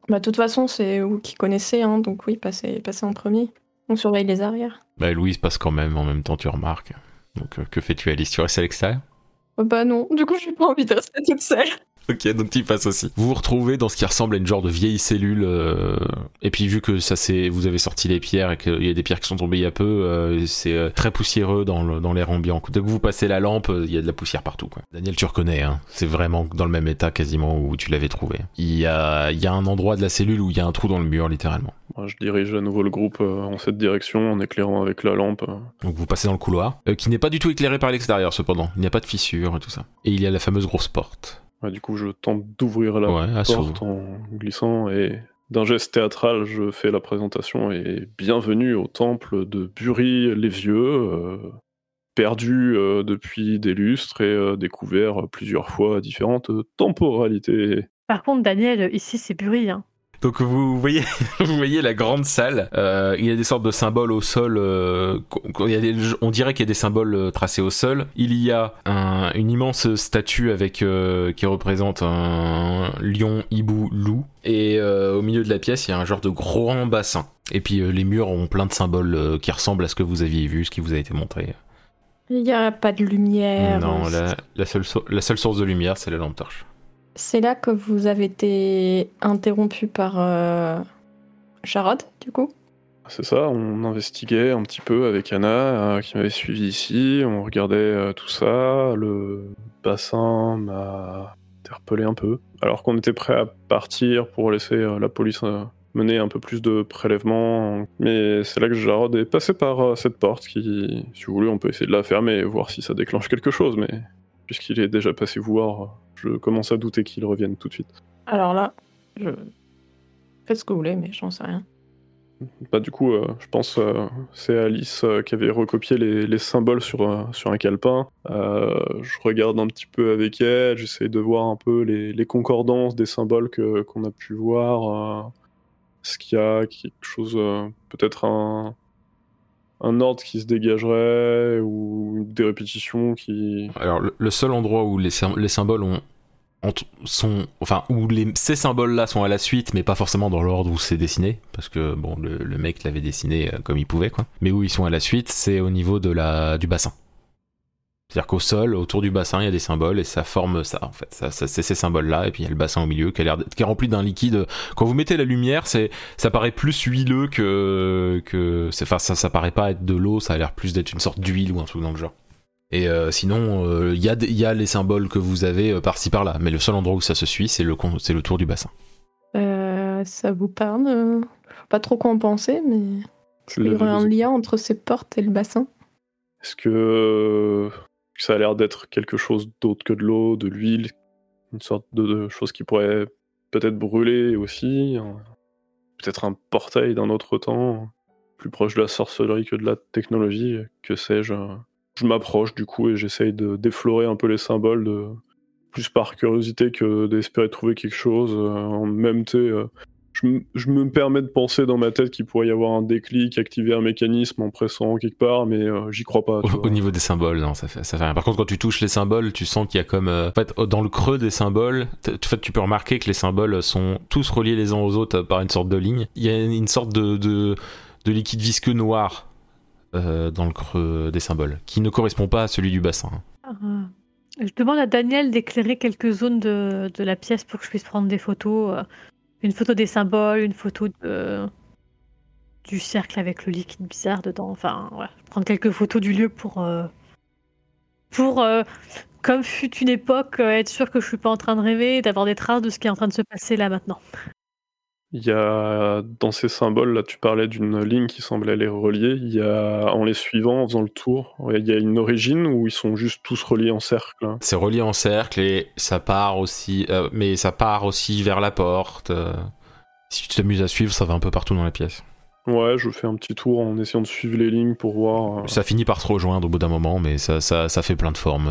Bah, de toute façon, c'est vous qui connaissez, hein, donc oui, passez, passez en premier. On surveille les arrières. Bah Louise passe quand même en même temps, tu remarques. Donc euh, que fais-tu Alice? Tu restes à l'extérieur? Bah non, du coup, j'ai pas envie de rester toute seule. Ok, donc tu y passes aussi. Vous vous retrouvez dans ce qui ressemble à une genre de vieille cellule. euh, et puis vu que ça c'est, vous avez sorti les pierres et qu'il y a des pierres qui sont tombées il y a peu, euh, c'est euh, très poussiéreux dans le- dans l'air ambiant. Dès que vous passez la lampe, euh, il y a de la poussière partout. Quoi. Daniel, tu reconnais, hein, c'est vraiment dans le même état quasiment où tu l'avais trouvé. Il y a, il y a un endroit de la cellule où il y a un trou dans le mur littéralement. Moi, je dirige à nouveau le groupe euh, en cette direction en éclairant avec la lampe. euh. Donc vous passez dans le couloir, euh, qui n'est pas du tout éclairé par l'extérieur cependant. Il n'y a pas de fissure et tout ça. Et il y a la fameuse grosse porte. Ouais, du coup, je tente d'ouvrir la Ouais, porte en glissant et d'un geste théâtral, je fais la présentation et bienvenue au temple de Bury les Vieux, euh, perdu euh, depuis des lustres et euh, découvert plusieurs fois à différentes temporalités. Par contre, Daniel, ici c'est Bury. Hein. Donc vous voyez, vous voyez la grande salle. euh, il y a des sortes de symboles au sol. euh, qu'on- il y a des- on dirait qu'il y a des symboles euh, tracés au sol. Il y a un- une immense statue avec euh, qui représente un lion, hibou, loup. Et au milieu de la pièce, il y a un genre de grand bassin. Et puis les murs ont plein de symboles qui ressemblent à ce que vous aviez vu, ce qui vous a été montré. Il n'y a pas de lumière. non, la, la seule, la seule source de lumière, c'est la lampe torche. C'est là que vous avez été interrompu par euh, Jarod, du coup? C'est ça, on investiguait un petit peu avec Anna euh, qui m'avait suivi ici, on regardait euh, tout ça, le bassin m'a interpellé un peu. Alors qu'on était prêt à partir pour laisser euh, la police euh, mener un peu plus de prélèvements, mais c'est là que Jarod est passé par euh, cette porte qui, si vous voulez, on peut essayer de la fermer et voir si ça déclenche quelque chose, mais puisqu'il est déjà passé voir, je commence à douter qu'il revienne tout de suite. Alors là, je. Faites ce que vous voulez, mais j'en sais rien. Bah, du coup, euh, je pense euh, c'est Alice euh, qui avait recopié les, les symboles sur, euh, sur un calepin. Euh, je regarde un petit peu avec elle, j'essaie de voir un peu les, les concordances des symboles que qu'on a pu voir. euh, Est-ce qu'il y a quelque chose, euh, peut-être un, un ordre qui se dégagerait ou des répétitions qui. Alors, le, le seul endroit où les, les symboles ont- sont, enfin, où les, ces symboles-là sont à la suite, mais pas forcément dans l'ordre où c'est dessiné, parce que bon, le, le mec l'avait dessiné euh, comme il pouvait, quoi. Mais où ils sont à la suite, c'est au niveau de la, du bassin. C'est-à-dire qu'au sol, autour du bassin, il y a des symboles et ça forme ça, en fait. Ça, ça- c'est ces symboles-là, et puis il y a le bassin au milieu qui, a qui est rempli d'un liquide. Quand vous mettez la lumière, c'est, ça paraît plus huileux que, que, enfin, ça, ça paraît pas être de l'eau, ça a l'air plus d'être une sorte d'huile ou un truc dans le genre. Et euh, sinon, euh, il y, a y les symboles que vous avez euh, par-ci par-là, mais le seul endroit où ça se suit, c'est le, con- c'est le tour du bassin. Euh, ça vous parle pas trop quoi en penser, mais. Il y aurait un lien entre ces portes et le bassin? Est-ce que ça a l'air d'être quelque chose d'autre que de l'eau, de l'huile, une sorte de, de chose qui pourrait peut-être brûler aussi, peut-être un portail d'un autre temps, plus proche de la sorcellerie que de la technologie, que sais-je. Je m'approche du coup et j'essaye de déflorer un peu les symboles de plus par curiosité que d'espérer trouver quelque chose. euh, en même temps, euh, je, je me permets de penser dans ma tête qu'il pourrait y avoir un déclic, activer un mécanisme en pressant quelque part, mais euh, j'y crois pas. Au, niveau des symboles, non, ça fait, ça fait rien. Par contre, quand tu touches les symboles, tu sens qu'il y a comme, euh, en fait, dans le creux des symboles, t- en fait, tu peux remarquer que les symboles sont tous reliés les uns aux autres par une sorte de ligne. Il y a une sorte de, de, de liquide visqueux noir euh, dans le creux des symboles, qui ne correspond pas à celui du bassin. Euh, je demande à Daniel d'éclairer quelques zones de, la pièce pour que je puisse prendre des photos. euh, une photo des symboles, une photo du cercle avec le liquide bizarre dedans. Enfin, voilà. Prendre quelques photos du lieu pour. euh, pour, comme fut une époque, être sûr que je suis pas en train de rêver d'avoir des traces de ce qui est en train de se passer là maintenant. Il y a dans ces symboles là, tu parlais d'une ligne qui semblait les relier. Il y a en les suivant, en faisant le tour, il y a une origine où ils sont juste tous reliés en cercle. hein? C'est relié en cercle et ça part aussi, euh, mais ça part aussi vers la porte. euh. Si tu t'amuses à suivre, ça va un peu partout dans la pièce. Ouais, je fais un petit tour en essayant de suivre les lignes pour voir. euh, Ça finit par se rejoindre au bout d'un moment, mais ça, ça, ça fait plein de formes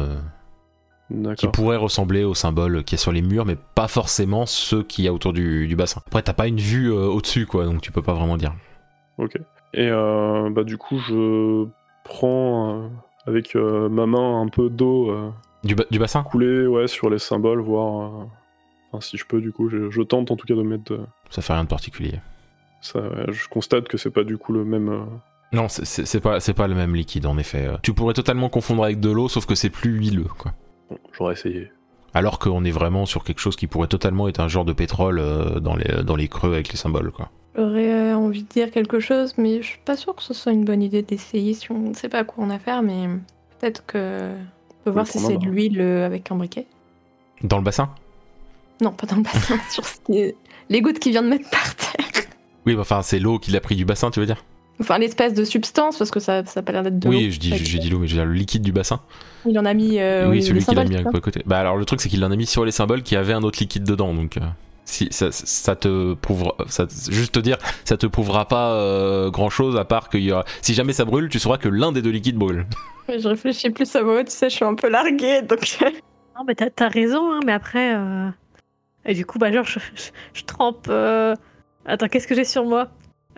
qui pourraient ressembler au symbole qui est sur les murs, mais pas forcément ceux qu'il y a autour du, du bassin. Après, t'as pas une vue euh, au-dessus, quoi, donc tu peux pas vraiment dire. Ok. Et euh, bah du coup, je prends euh, avec ma main un peu d'eau Du, ba- du bassin? coulée ouais, sur les symboles, voir enfin, si je peux. Du coup, je, je tente en tout cas de mettre. Ça fait rien de particulier. ça. ouais, Je constate que c'est pas du coup le même. Non, c'est- pas, pas le même liquide, en effet. Tu pourrais totalement confondre avec de l'eau, sauf que c'est plus huileux, quoi. Bon, j'aurais essayé. Alors qu'on est vraiment sur quelque chose qui pourrait totalement être un genre de pétrole euh, dans, les, dans les creux avec les symboles, quoi. J'aurais euh, envie de dire quelque chose, mais je suis pas sûre que ce soit une bonne idée d'essayer si on ne sait pas à quoi on a affaire, mais peut-être que on peut voir si c'est de l'huile euh, avec un briquet. Dans le bassin? Non, pas dans le bassin, sur ce qui est- les gouttes qu'il vient de mettre par terre. Oui, enfin, c'est l'eau qu'il a pris du bassin, tu veux dire? Enfin, l'espèce de substance, parce que ça, ça a pas l'air d'être de Oui, l'eau. je dis, j'ai dit l'eau, mais je veux dire le liquide du bassin. Il en a mis. euh, oui, celui qu'il a mis à côté. Bah alors le truc c'est qu'il en a mis sur les symboles qui avaient un autre liquide dedans, donc euh, si ça, ça te prouvera, ça, juste te dire, ça te prouvera pas grand chose à part qu'il y aura. Si jamais ça brûle, tu sauras que l'un des deux liquides brûle. Je réfléchis plus à moi, tu sais, je suis un peu larguée, donc. Non, mais t'as, raison, hein, mais après. euh, Et du coup, bah, genre, je, je- je trempe. euh, Attends, qu'est-ce que j'ai sur moi?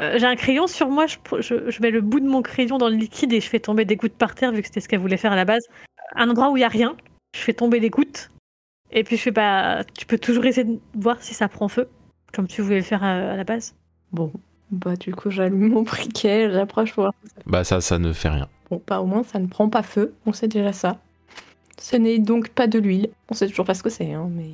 Euh, J'ai un crayon sur moi, je, je- je mets le bout de mon crayon dans le liquide et je fais tomber des gouttes par terre, vu que c'était ce qu'elle voulait faire à la base. Un endroit où il y a rien, je fais tomber des gouttes. Et puis je fais, bah, tu peux toujours essayer de voir si ça prend feu, comme tu voulais le faire à, à la base. Bon, bah, du coup, j'allume mon briquet, j'approche pour voir. Bah ça, ça ne fait rien. Bon, bah, au moins, ça ne prend pas feu, on sait déjà ça. Ce n'est donc pas de l'huile. On sait toujours pas ce que c'est, hein, mais.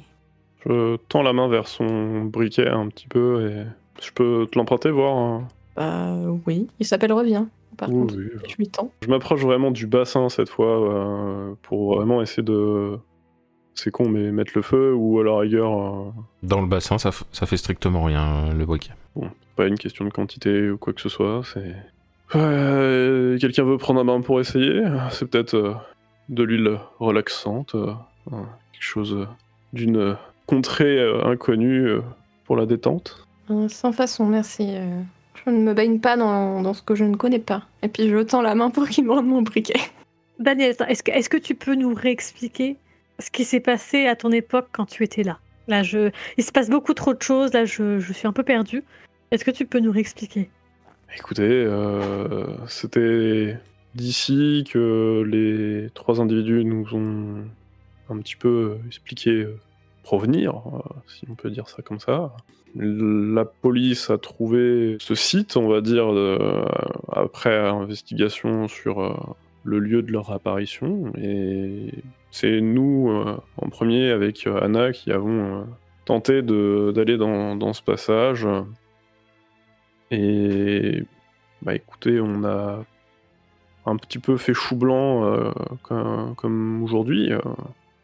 Je tends la main vers son briquet un petit peu et je peux te l'emprunter, voir. hein Bah, oui. Il s'appelle Revient, par Oui, contre. oui. Je lui tends. Je m'approche vraiment du bassin cette fois euh, pour vraiment essayer de. C'est con, mais mettre le feu ou à la rigueur, euh, Dans le bassin, ça, f- ça fait strictement rien le briquet. pas une question de quantité ou quoi que ce soit. C'est. Ouais, Quelqu'un veut prendre un bain pour essayer C'est peut-être euh, de l'huile relaxante, euh, euh, quelque chose euh, d'une contrée euh, inconnue euh, pour la détente. Euh, sans façon, merci. euh, Je ne me baigne pas dans, dans ce que je ne connais pas. Et puis, je tends la main pour qu'il me rende mon briquet. Daniel, est-ce que, est-ce que tu peux nous réexpliquer ce qui s'est passé à ton époque quand tu étais là? Là, je... il se passe beaucoup trop de choses, là, je, je suis un peu perdue. Est-ce que tu peux nous réexpliquer? Écoutez, euh, c'était d'ici que les trois individus nous ont un petit peu expliqué euh, provenir, euh, si on peut dire ça comme ça. La police a trouvé ce site, on va dire, de- après investigation sur euh, le lieu de leur apparition. Et c'est nous, euh, en premier, avec euh, Anna, qui avons euh, tenté d'aller dans, dans ce passage. Et bah écoutez, on a un petit peu fait chou blanc euh, comme aujourd'hui.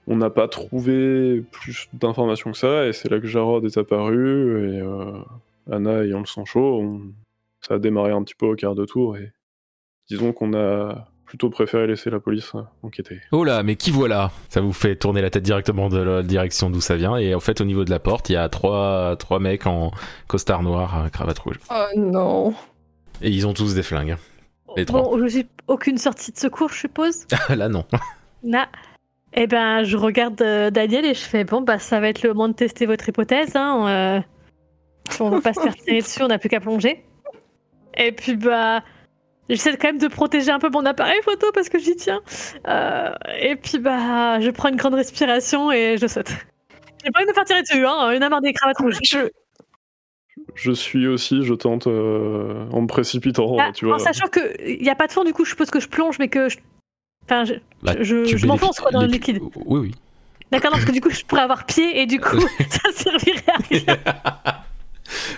On n'a pas trouvé plus d'informations que ça, et c'est là que Jarod est apparu, et euh, Anna ayant le sang chaud, on- ça a démarré un petit peu au quart de tour, et disons qu'on a plutôt préféré laisser la police euh, enquêter. Oh là, mais qui voilà? Ça vous fait tourner la tête directement de la direction d'où ça vient. Et en fait, au niveau de la porte, il y a trois, trois mecs en costard noir, euh, cravate rouge. Oh non. Et ils ont tous des flingues. Les trois. Bon, je suis aucune sortie de secours, je suppose? là, non. Là. Eh ben, je regarde euh, Daniel et je fais bon, bah, ça va être le moment de tester votre hypothèse. Hein, euh, on veut pas se faire tirer dessus, on n'a plus qu'à plonger. Et puis, bah, j'essaie quand même de protéger un peu mon appareil photo parce que j'y tiens. Euh, et puis, bah, je prends une grande respiration et je saute. J'ai pas envie de me faire tirer dessus, hein, une amende des cravates rouges. Je... Je suis aussi, je tente euh, en me précipitant, Ah, tu vois. en sachant qu'il n'y a pas de fond, du coup, je suppose que je plonge, mais que je. Enfin, je, Bah, je, m'enfonce quoi dans le liquide. Oui, oui. D'accord, non, parce que du coup, je pourrais avoir pied et du coup, ça servirait à rien.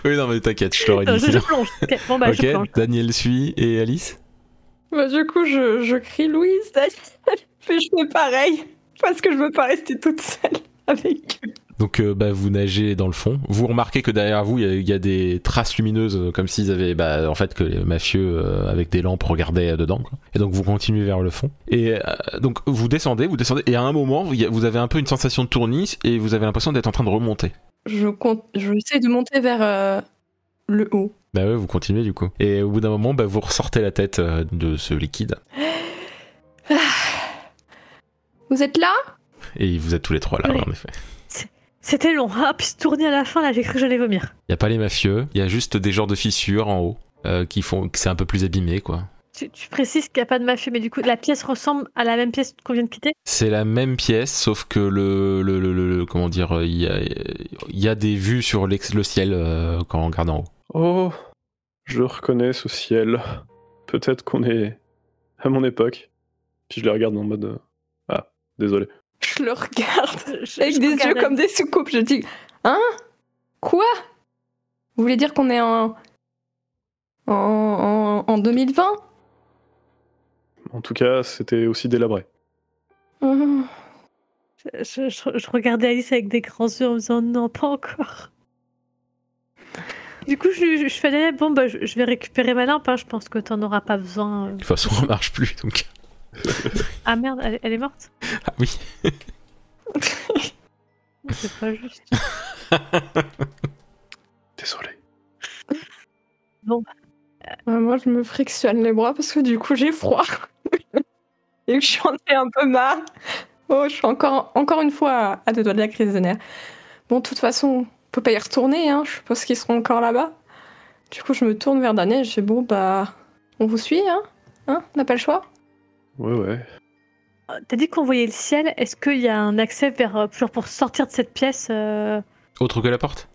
oui, non, mais t'inquiète, je t'aurais dit. je, plonge. Bon, bah, je plonge. ok, Daniel suit et Alice Bah, du coup, je, je crie Louise, Daniel. Puis je fais pareil? Parce que je veux pas rester toute seule avec eux. Donc euh, bah, vous nagez dans le fond. Vous remarquez que derrière vous, il y a- il y, a des traces lumineuses, euh, comme s'ils avaient, bah, en fait, que les mafieux euh, avec des lampes regardaient dedans. quoi. Et donc vous continuez vers le fond. Et euh, donc vous descendez, vous descendez, et à un moment, vous, avez un peu une sensation de tournis et vous avez l'impression d'être en train de remonter. Je, compte, je essaie de monter vers le haut. Bah ouais, vous continuez du coup. Et au bout d'un moment, bah, vous ressortez la tête de ce liquide. Vous êtes là? Et vous êtes tous les trois là, Oui. en effet. C'était long. Ah, puis se tourner à la fin, là, j'ai cru que j'allais vomir. Il y a pas les mafieux, il y a juste des genres de fissures en haut euh, qui font que c'est un peu plus abîmé quoi. Tu, tu précises qu'il n'y a pas de mafieux, mais du coup, la pièce ressemble à la même pièce qu'on vient de quitter? C'est la même pièce, sauf que le, le, le- le- le- comment dire, euh, il y a, il y a des vues sur le ciel euh, quand on regarde en haut. Oh, je reconnais ce ciel. Peut-être qu'on est à mon époque. Puis je les regarde en mode. euh, Ah, désolé. Je le regarde Je- avec je des regarde yeux comme des soucoupes. Je dis Hein? Quoi? Vous voulez dire qu'on est en. En, en, en 2020 En tout cas, c'était aussi délabré. Hum. Je, je- je- je regardais Alice avec des grands yeux en me disant non, pas encore. Du coup, je, je, je fais allez, bon, bah, je, je vais récupérer ma lampe, hein, je pense que t'en auras pas besoin. euh. De toute façon, elle marche plus donc. Ah merde, elle, elle est morte Ah oui. C'est pas juste. Désolé. Ouais, moi, je me frictionne les bras parce que du coup, j'ai froid. Et que j'en ai un peu marre. Oh, je suis encore, encore une fois à, à deux doigts de la crise de nerfs. Bon, de toute façon, on peut pas y retourner, hein. Je suppose qu'ils seront encore là-bas. Du coup, je me tourne vers Daniel et je fais bon, bah, on vous suit, hein Hein? On n'a pas le choix? Ouais, ouais. Euh, T'as dit qu'on voyait le ciel, est-ce qu'il y a un accès vers, euh, pour sortir de cette pièce euh, Autre que la porte?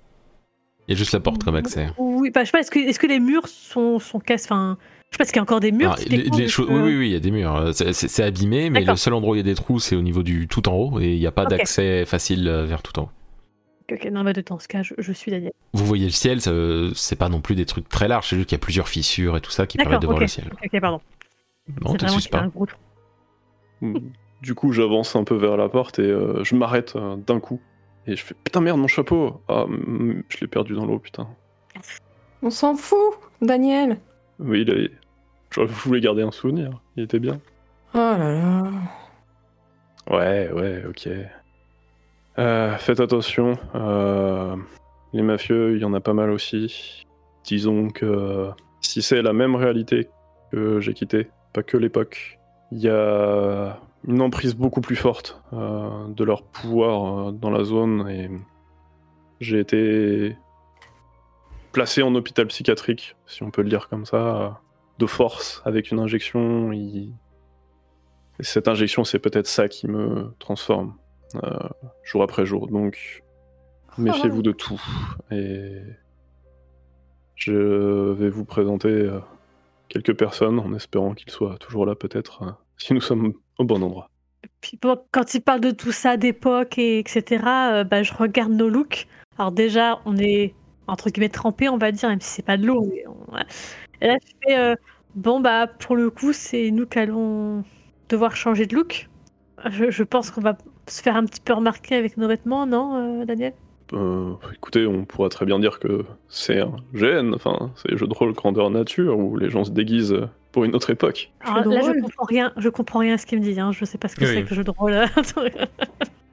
Il y a juste la porte comme accès. Oui, bah, je sais pas, est-ce que, est que les murs sont, sont cassés Enfin, je sais pas, est-ce qu'il y a encore des murs Ah, les- les de oui, oui, oui, il y a des murs. C'est abîmé, mais le seul endroit où il y a des trous, c'est au niveau du tout en haut, et il n'y a pas d'accès facile vers tout en haut. Ok, non, bah, dans ce cas, je, je suis Daniel. Vous voyez le ciel, c'est pas non plus des trucs très larges, c'est juste qu'il y a plusieurs fissures et tout ça qui permettent de voir ok. le ciel. Ok, pardon. Non, a pas. un gros trou. Du coup, j'avance un peu vers la porte et euh, je m'arrête euh, d'un coup. Et je fais Putain, merde, mon chapeau Ah, mm, je l'ai perdu dans l'eau, putain. On s'en fout, Daniel Oui, il est... je voulais garder un souvenir. Il était bien. Oh là là. Ouais, ouais, ok. Euh, faites attention. euh, les mafieux, il y en a pas mal aussi. Disons que si c'est la même réalité que j'ai quitté, pas que l'époque, il y a une emprise beaucoup plus forte euh, de leur pouvoir euh, dans la zone et j'ai été placé en hôpital psychiatrique, si on peut le dire comme ça, de force avec une injection. il- et cette injection, c'est peut-être ça qui me transforme euh, jour après jour. Donc, méfiez-vous de tout. Et je vais vous présenter quelques personnes en espérant qu'ils soient toujours là, peut-être, euh, si nous sommes au bon endroit. Quand il parle de tout ça, d'époque, et etc., euh, bah, je regarde nos looks. Alors déjà, on est entre guillemets trempé, on va dire, même si c'est pas de l'eau. euh, bon bah pour le coup, c'est nous qui allons devoir changer de look. Je, pense qu'on va se faire un petit peu remarquer avec nos vêtements, non, Daniel? Euh, écoutez, on pourrait très bien dire que c'est un GN, enfin, c'est jeu de rôle grandeur nature, où les gens se déguisent pour une autre époque. Alors, de Là, je comprends rien. Je comprends rien à ce qu'il me dit. Hein. Je sais pas ce que Oui, c'est que le jeu de rôle.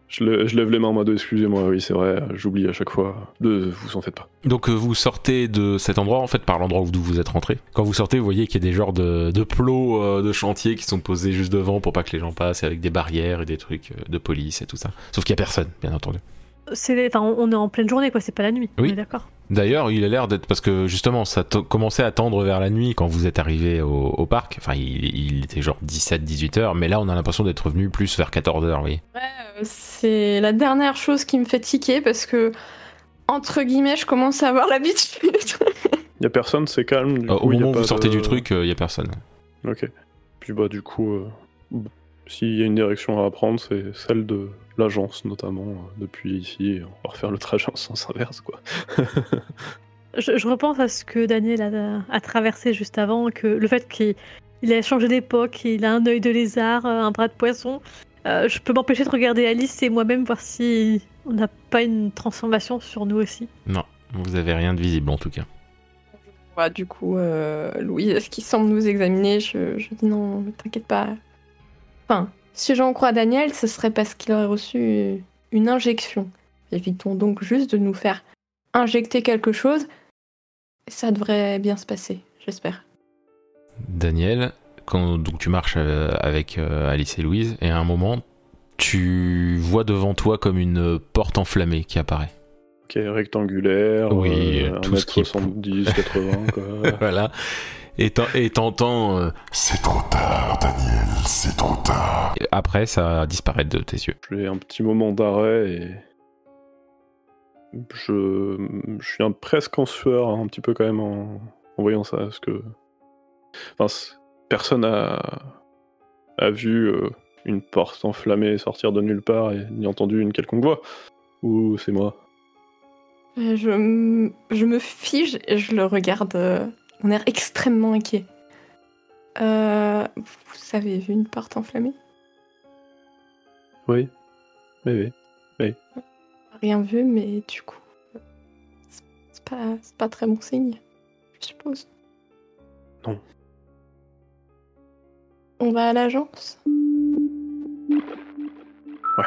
Je, le- je lève les mains en mode excusez-moi, oui, c'est vrai, j'oublie à chaque fois. De, vous en faites pas. Donc euh, vous sortez de cet endroit, en fait, par l'endroit où vous êtes rentré. Quand vous sortez, vous voyez qu'il y a des genres de, de plots euh, de chantier qui sont posés juste devant pour pas que les gens passent, avec des barrières et des trucs de police et tout ça. Sauf qu'il y a personne, bien entendu. C'est, les- enfin, on est en pleine journée, quoi. C'est pas la nuit. Oui. D'accord. D'ailleurs, il a l'air d'être parce que justement, ça commençait à tendre vers la nuit quand vous êtes arrivé au, au parc. Enfin, il, il était genre 17-18 heures, mais là, on a l'impression d'être venu plus vers 14 heures, oui. Ouais, euh, c'est la dernière chose qui me fait tiquer parce que, entre guillemets, je commence à avoir l'habitude. Y a personne, c'est calme. Du Euh, coup, au moment où vous sortez de- du truc, il y a personne. Ok. Puis bah du coup, euh, s'il y a une direction à prendre, c'est celle de l'agence notamment. euh, depuis ici, on va refaire le trajet en sens inverse, quoi. Je, je repense à ce que Daniel a, a traversé juste avant, que le fait qu'il il a changé d'époque, qu'il a un œil de lézard, euh, un bras de poisson. Euh, je peux m'empêcher de regarder Alice et moi-même voir si on n'a pas une transformation sur nous aussi. Non, vous avez rien de visible en tout cas. Ouais, du coup, euh, Louise, qui semble nous examiner, je, je dis non, ne t'inquiète pas. Enfin, si j'en crois Daniel, ce serait parce qu'il aurait reçu une injection. Évitons donc juste de nous faire injecter quelque chose Ça devrait bien se passer, j'espère. Daniel, quand donc tu marches euh, avec euh, Alice et Louise, et à un moment, tu vois devant toi comme une porte enflammée qui apparaît. Ok, rectangulaire, Oui, euh, tout ce qui est- 1m70, 80, quoi. voilà. Et t'en- et t'entends. euh, C'est trop tard, Daniel, c'est trop tard. et après, ça disparaît de tes yeux. J'ai un petit moment d'arrêt et. Je, je suis un, presque en sueur, hein, un petit peu quand même en, en voyant ça. Parce que. Enfin, personne a, a vu euh, une porte enflammée sortir de nulle part et ni entendu une quelconque voix. Ou c'est moi Euh, Je, m- je me fige et je le regarde d'un air extrêmement inquiet. Euh, vous avez vu une porte enflammée? Oui. Oui, oui. Rien vu, mais du coup, c'est- c'est pas, c'est pas très bon signe, je suppose. Non. On va à l'agence? Ouais.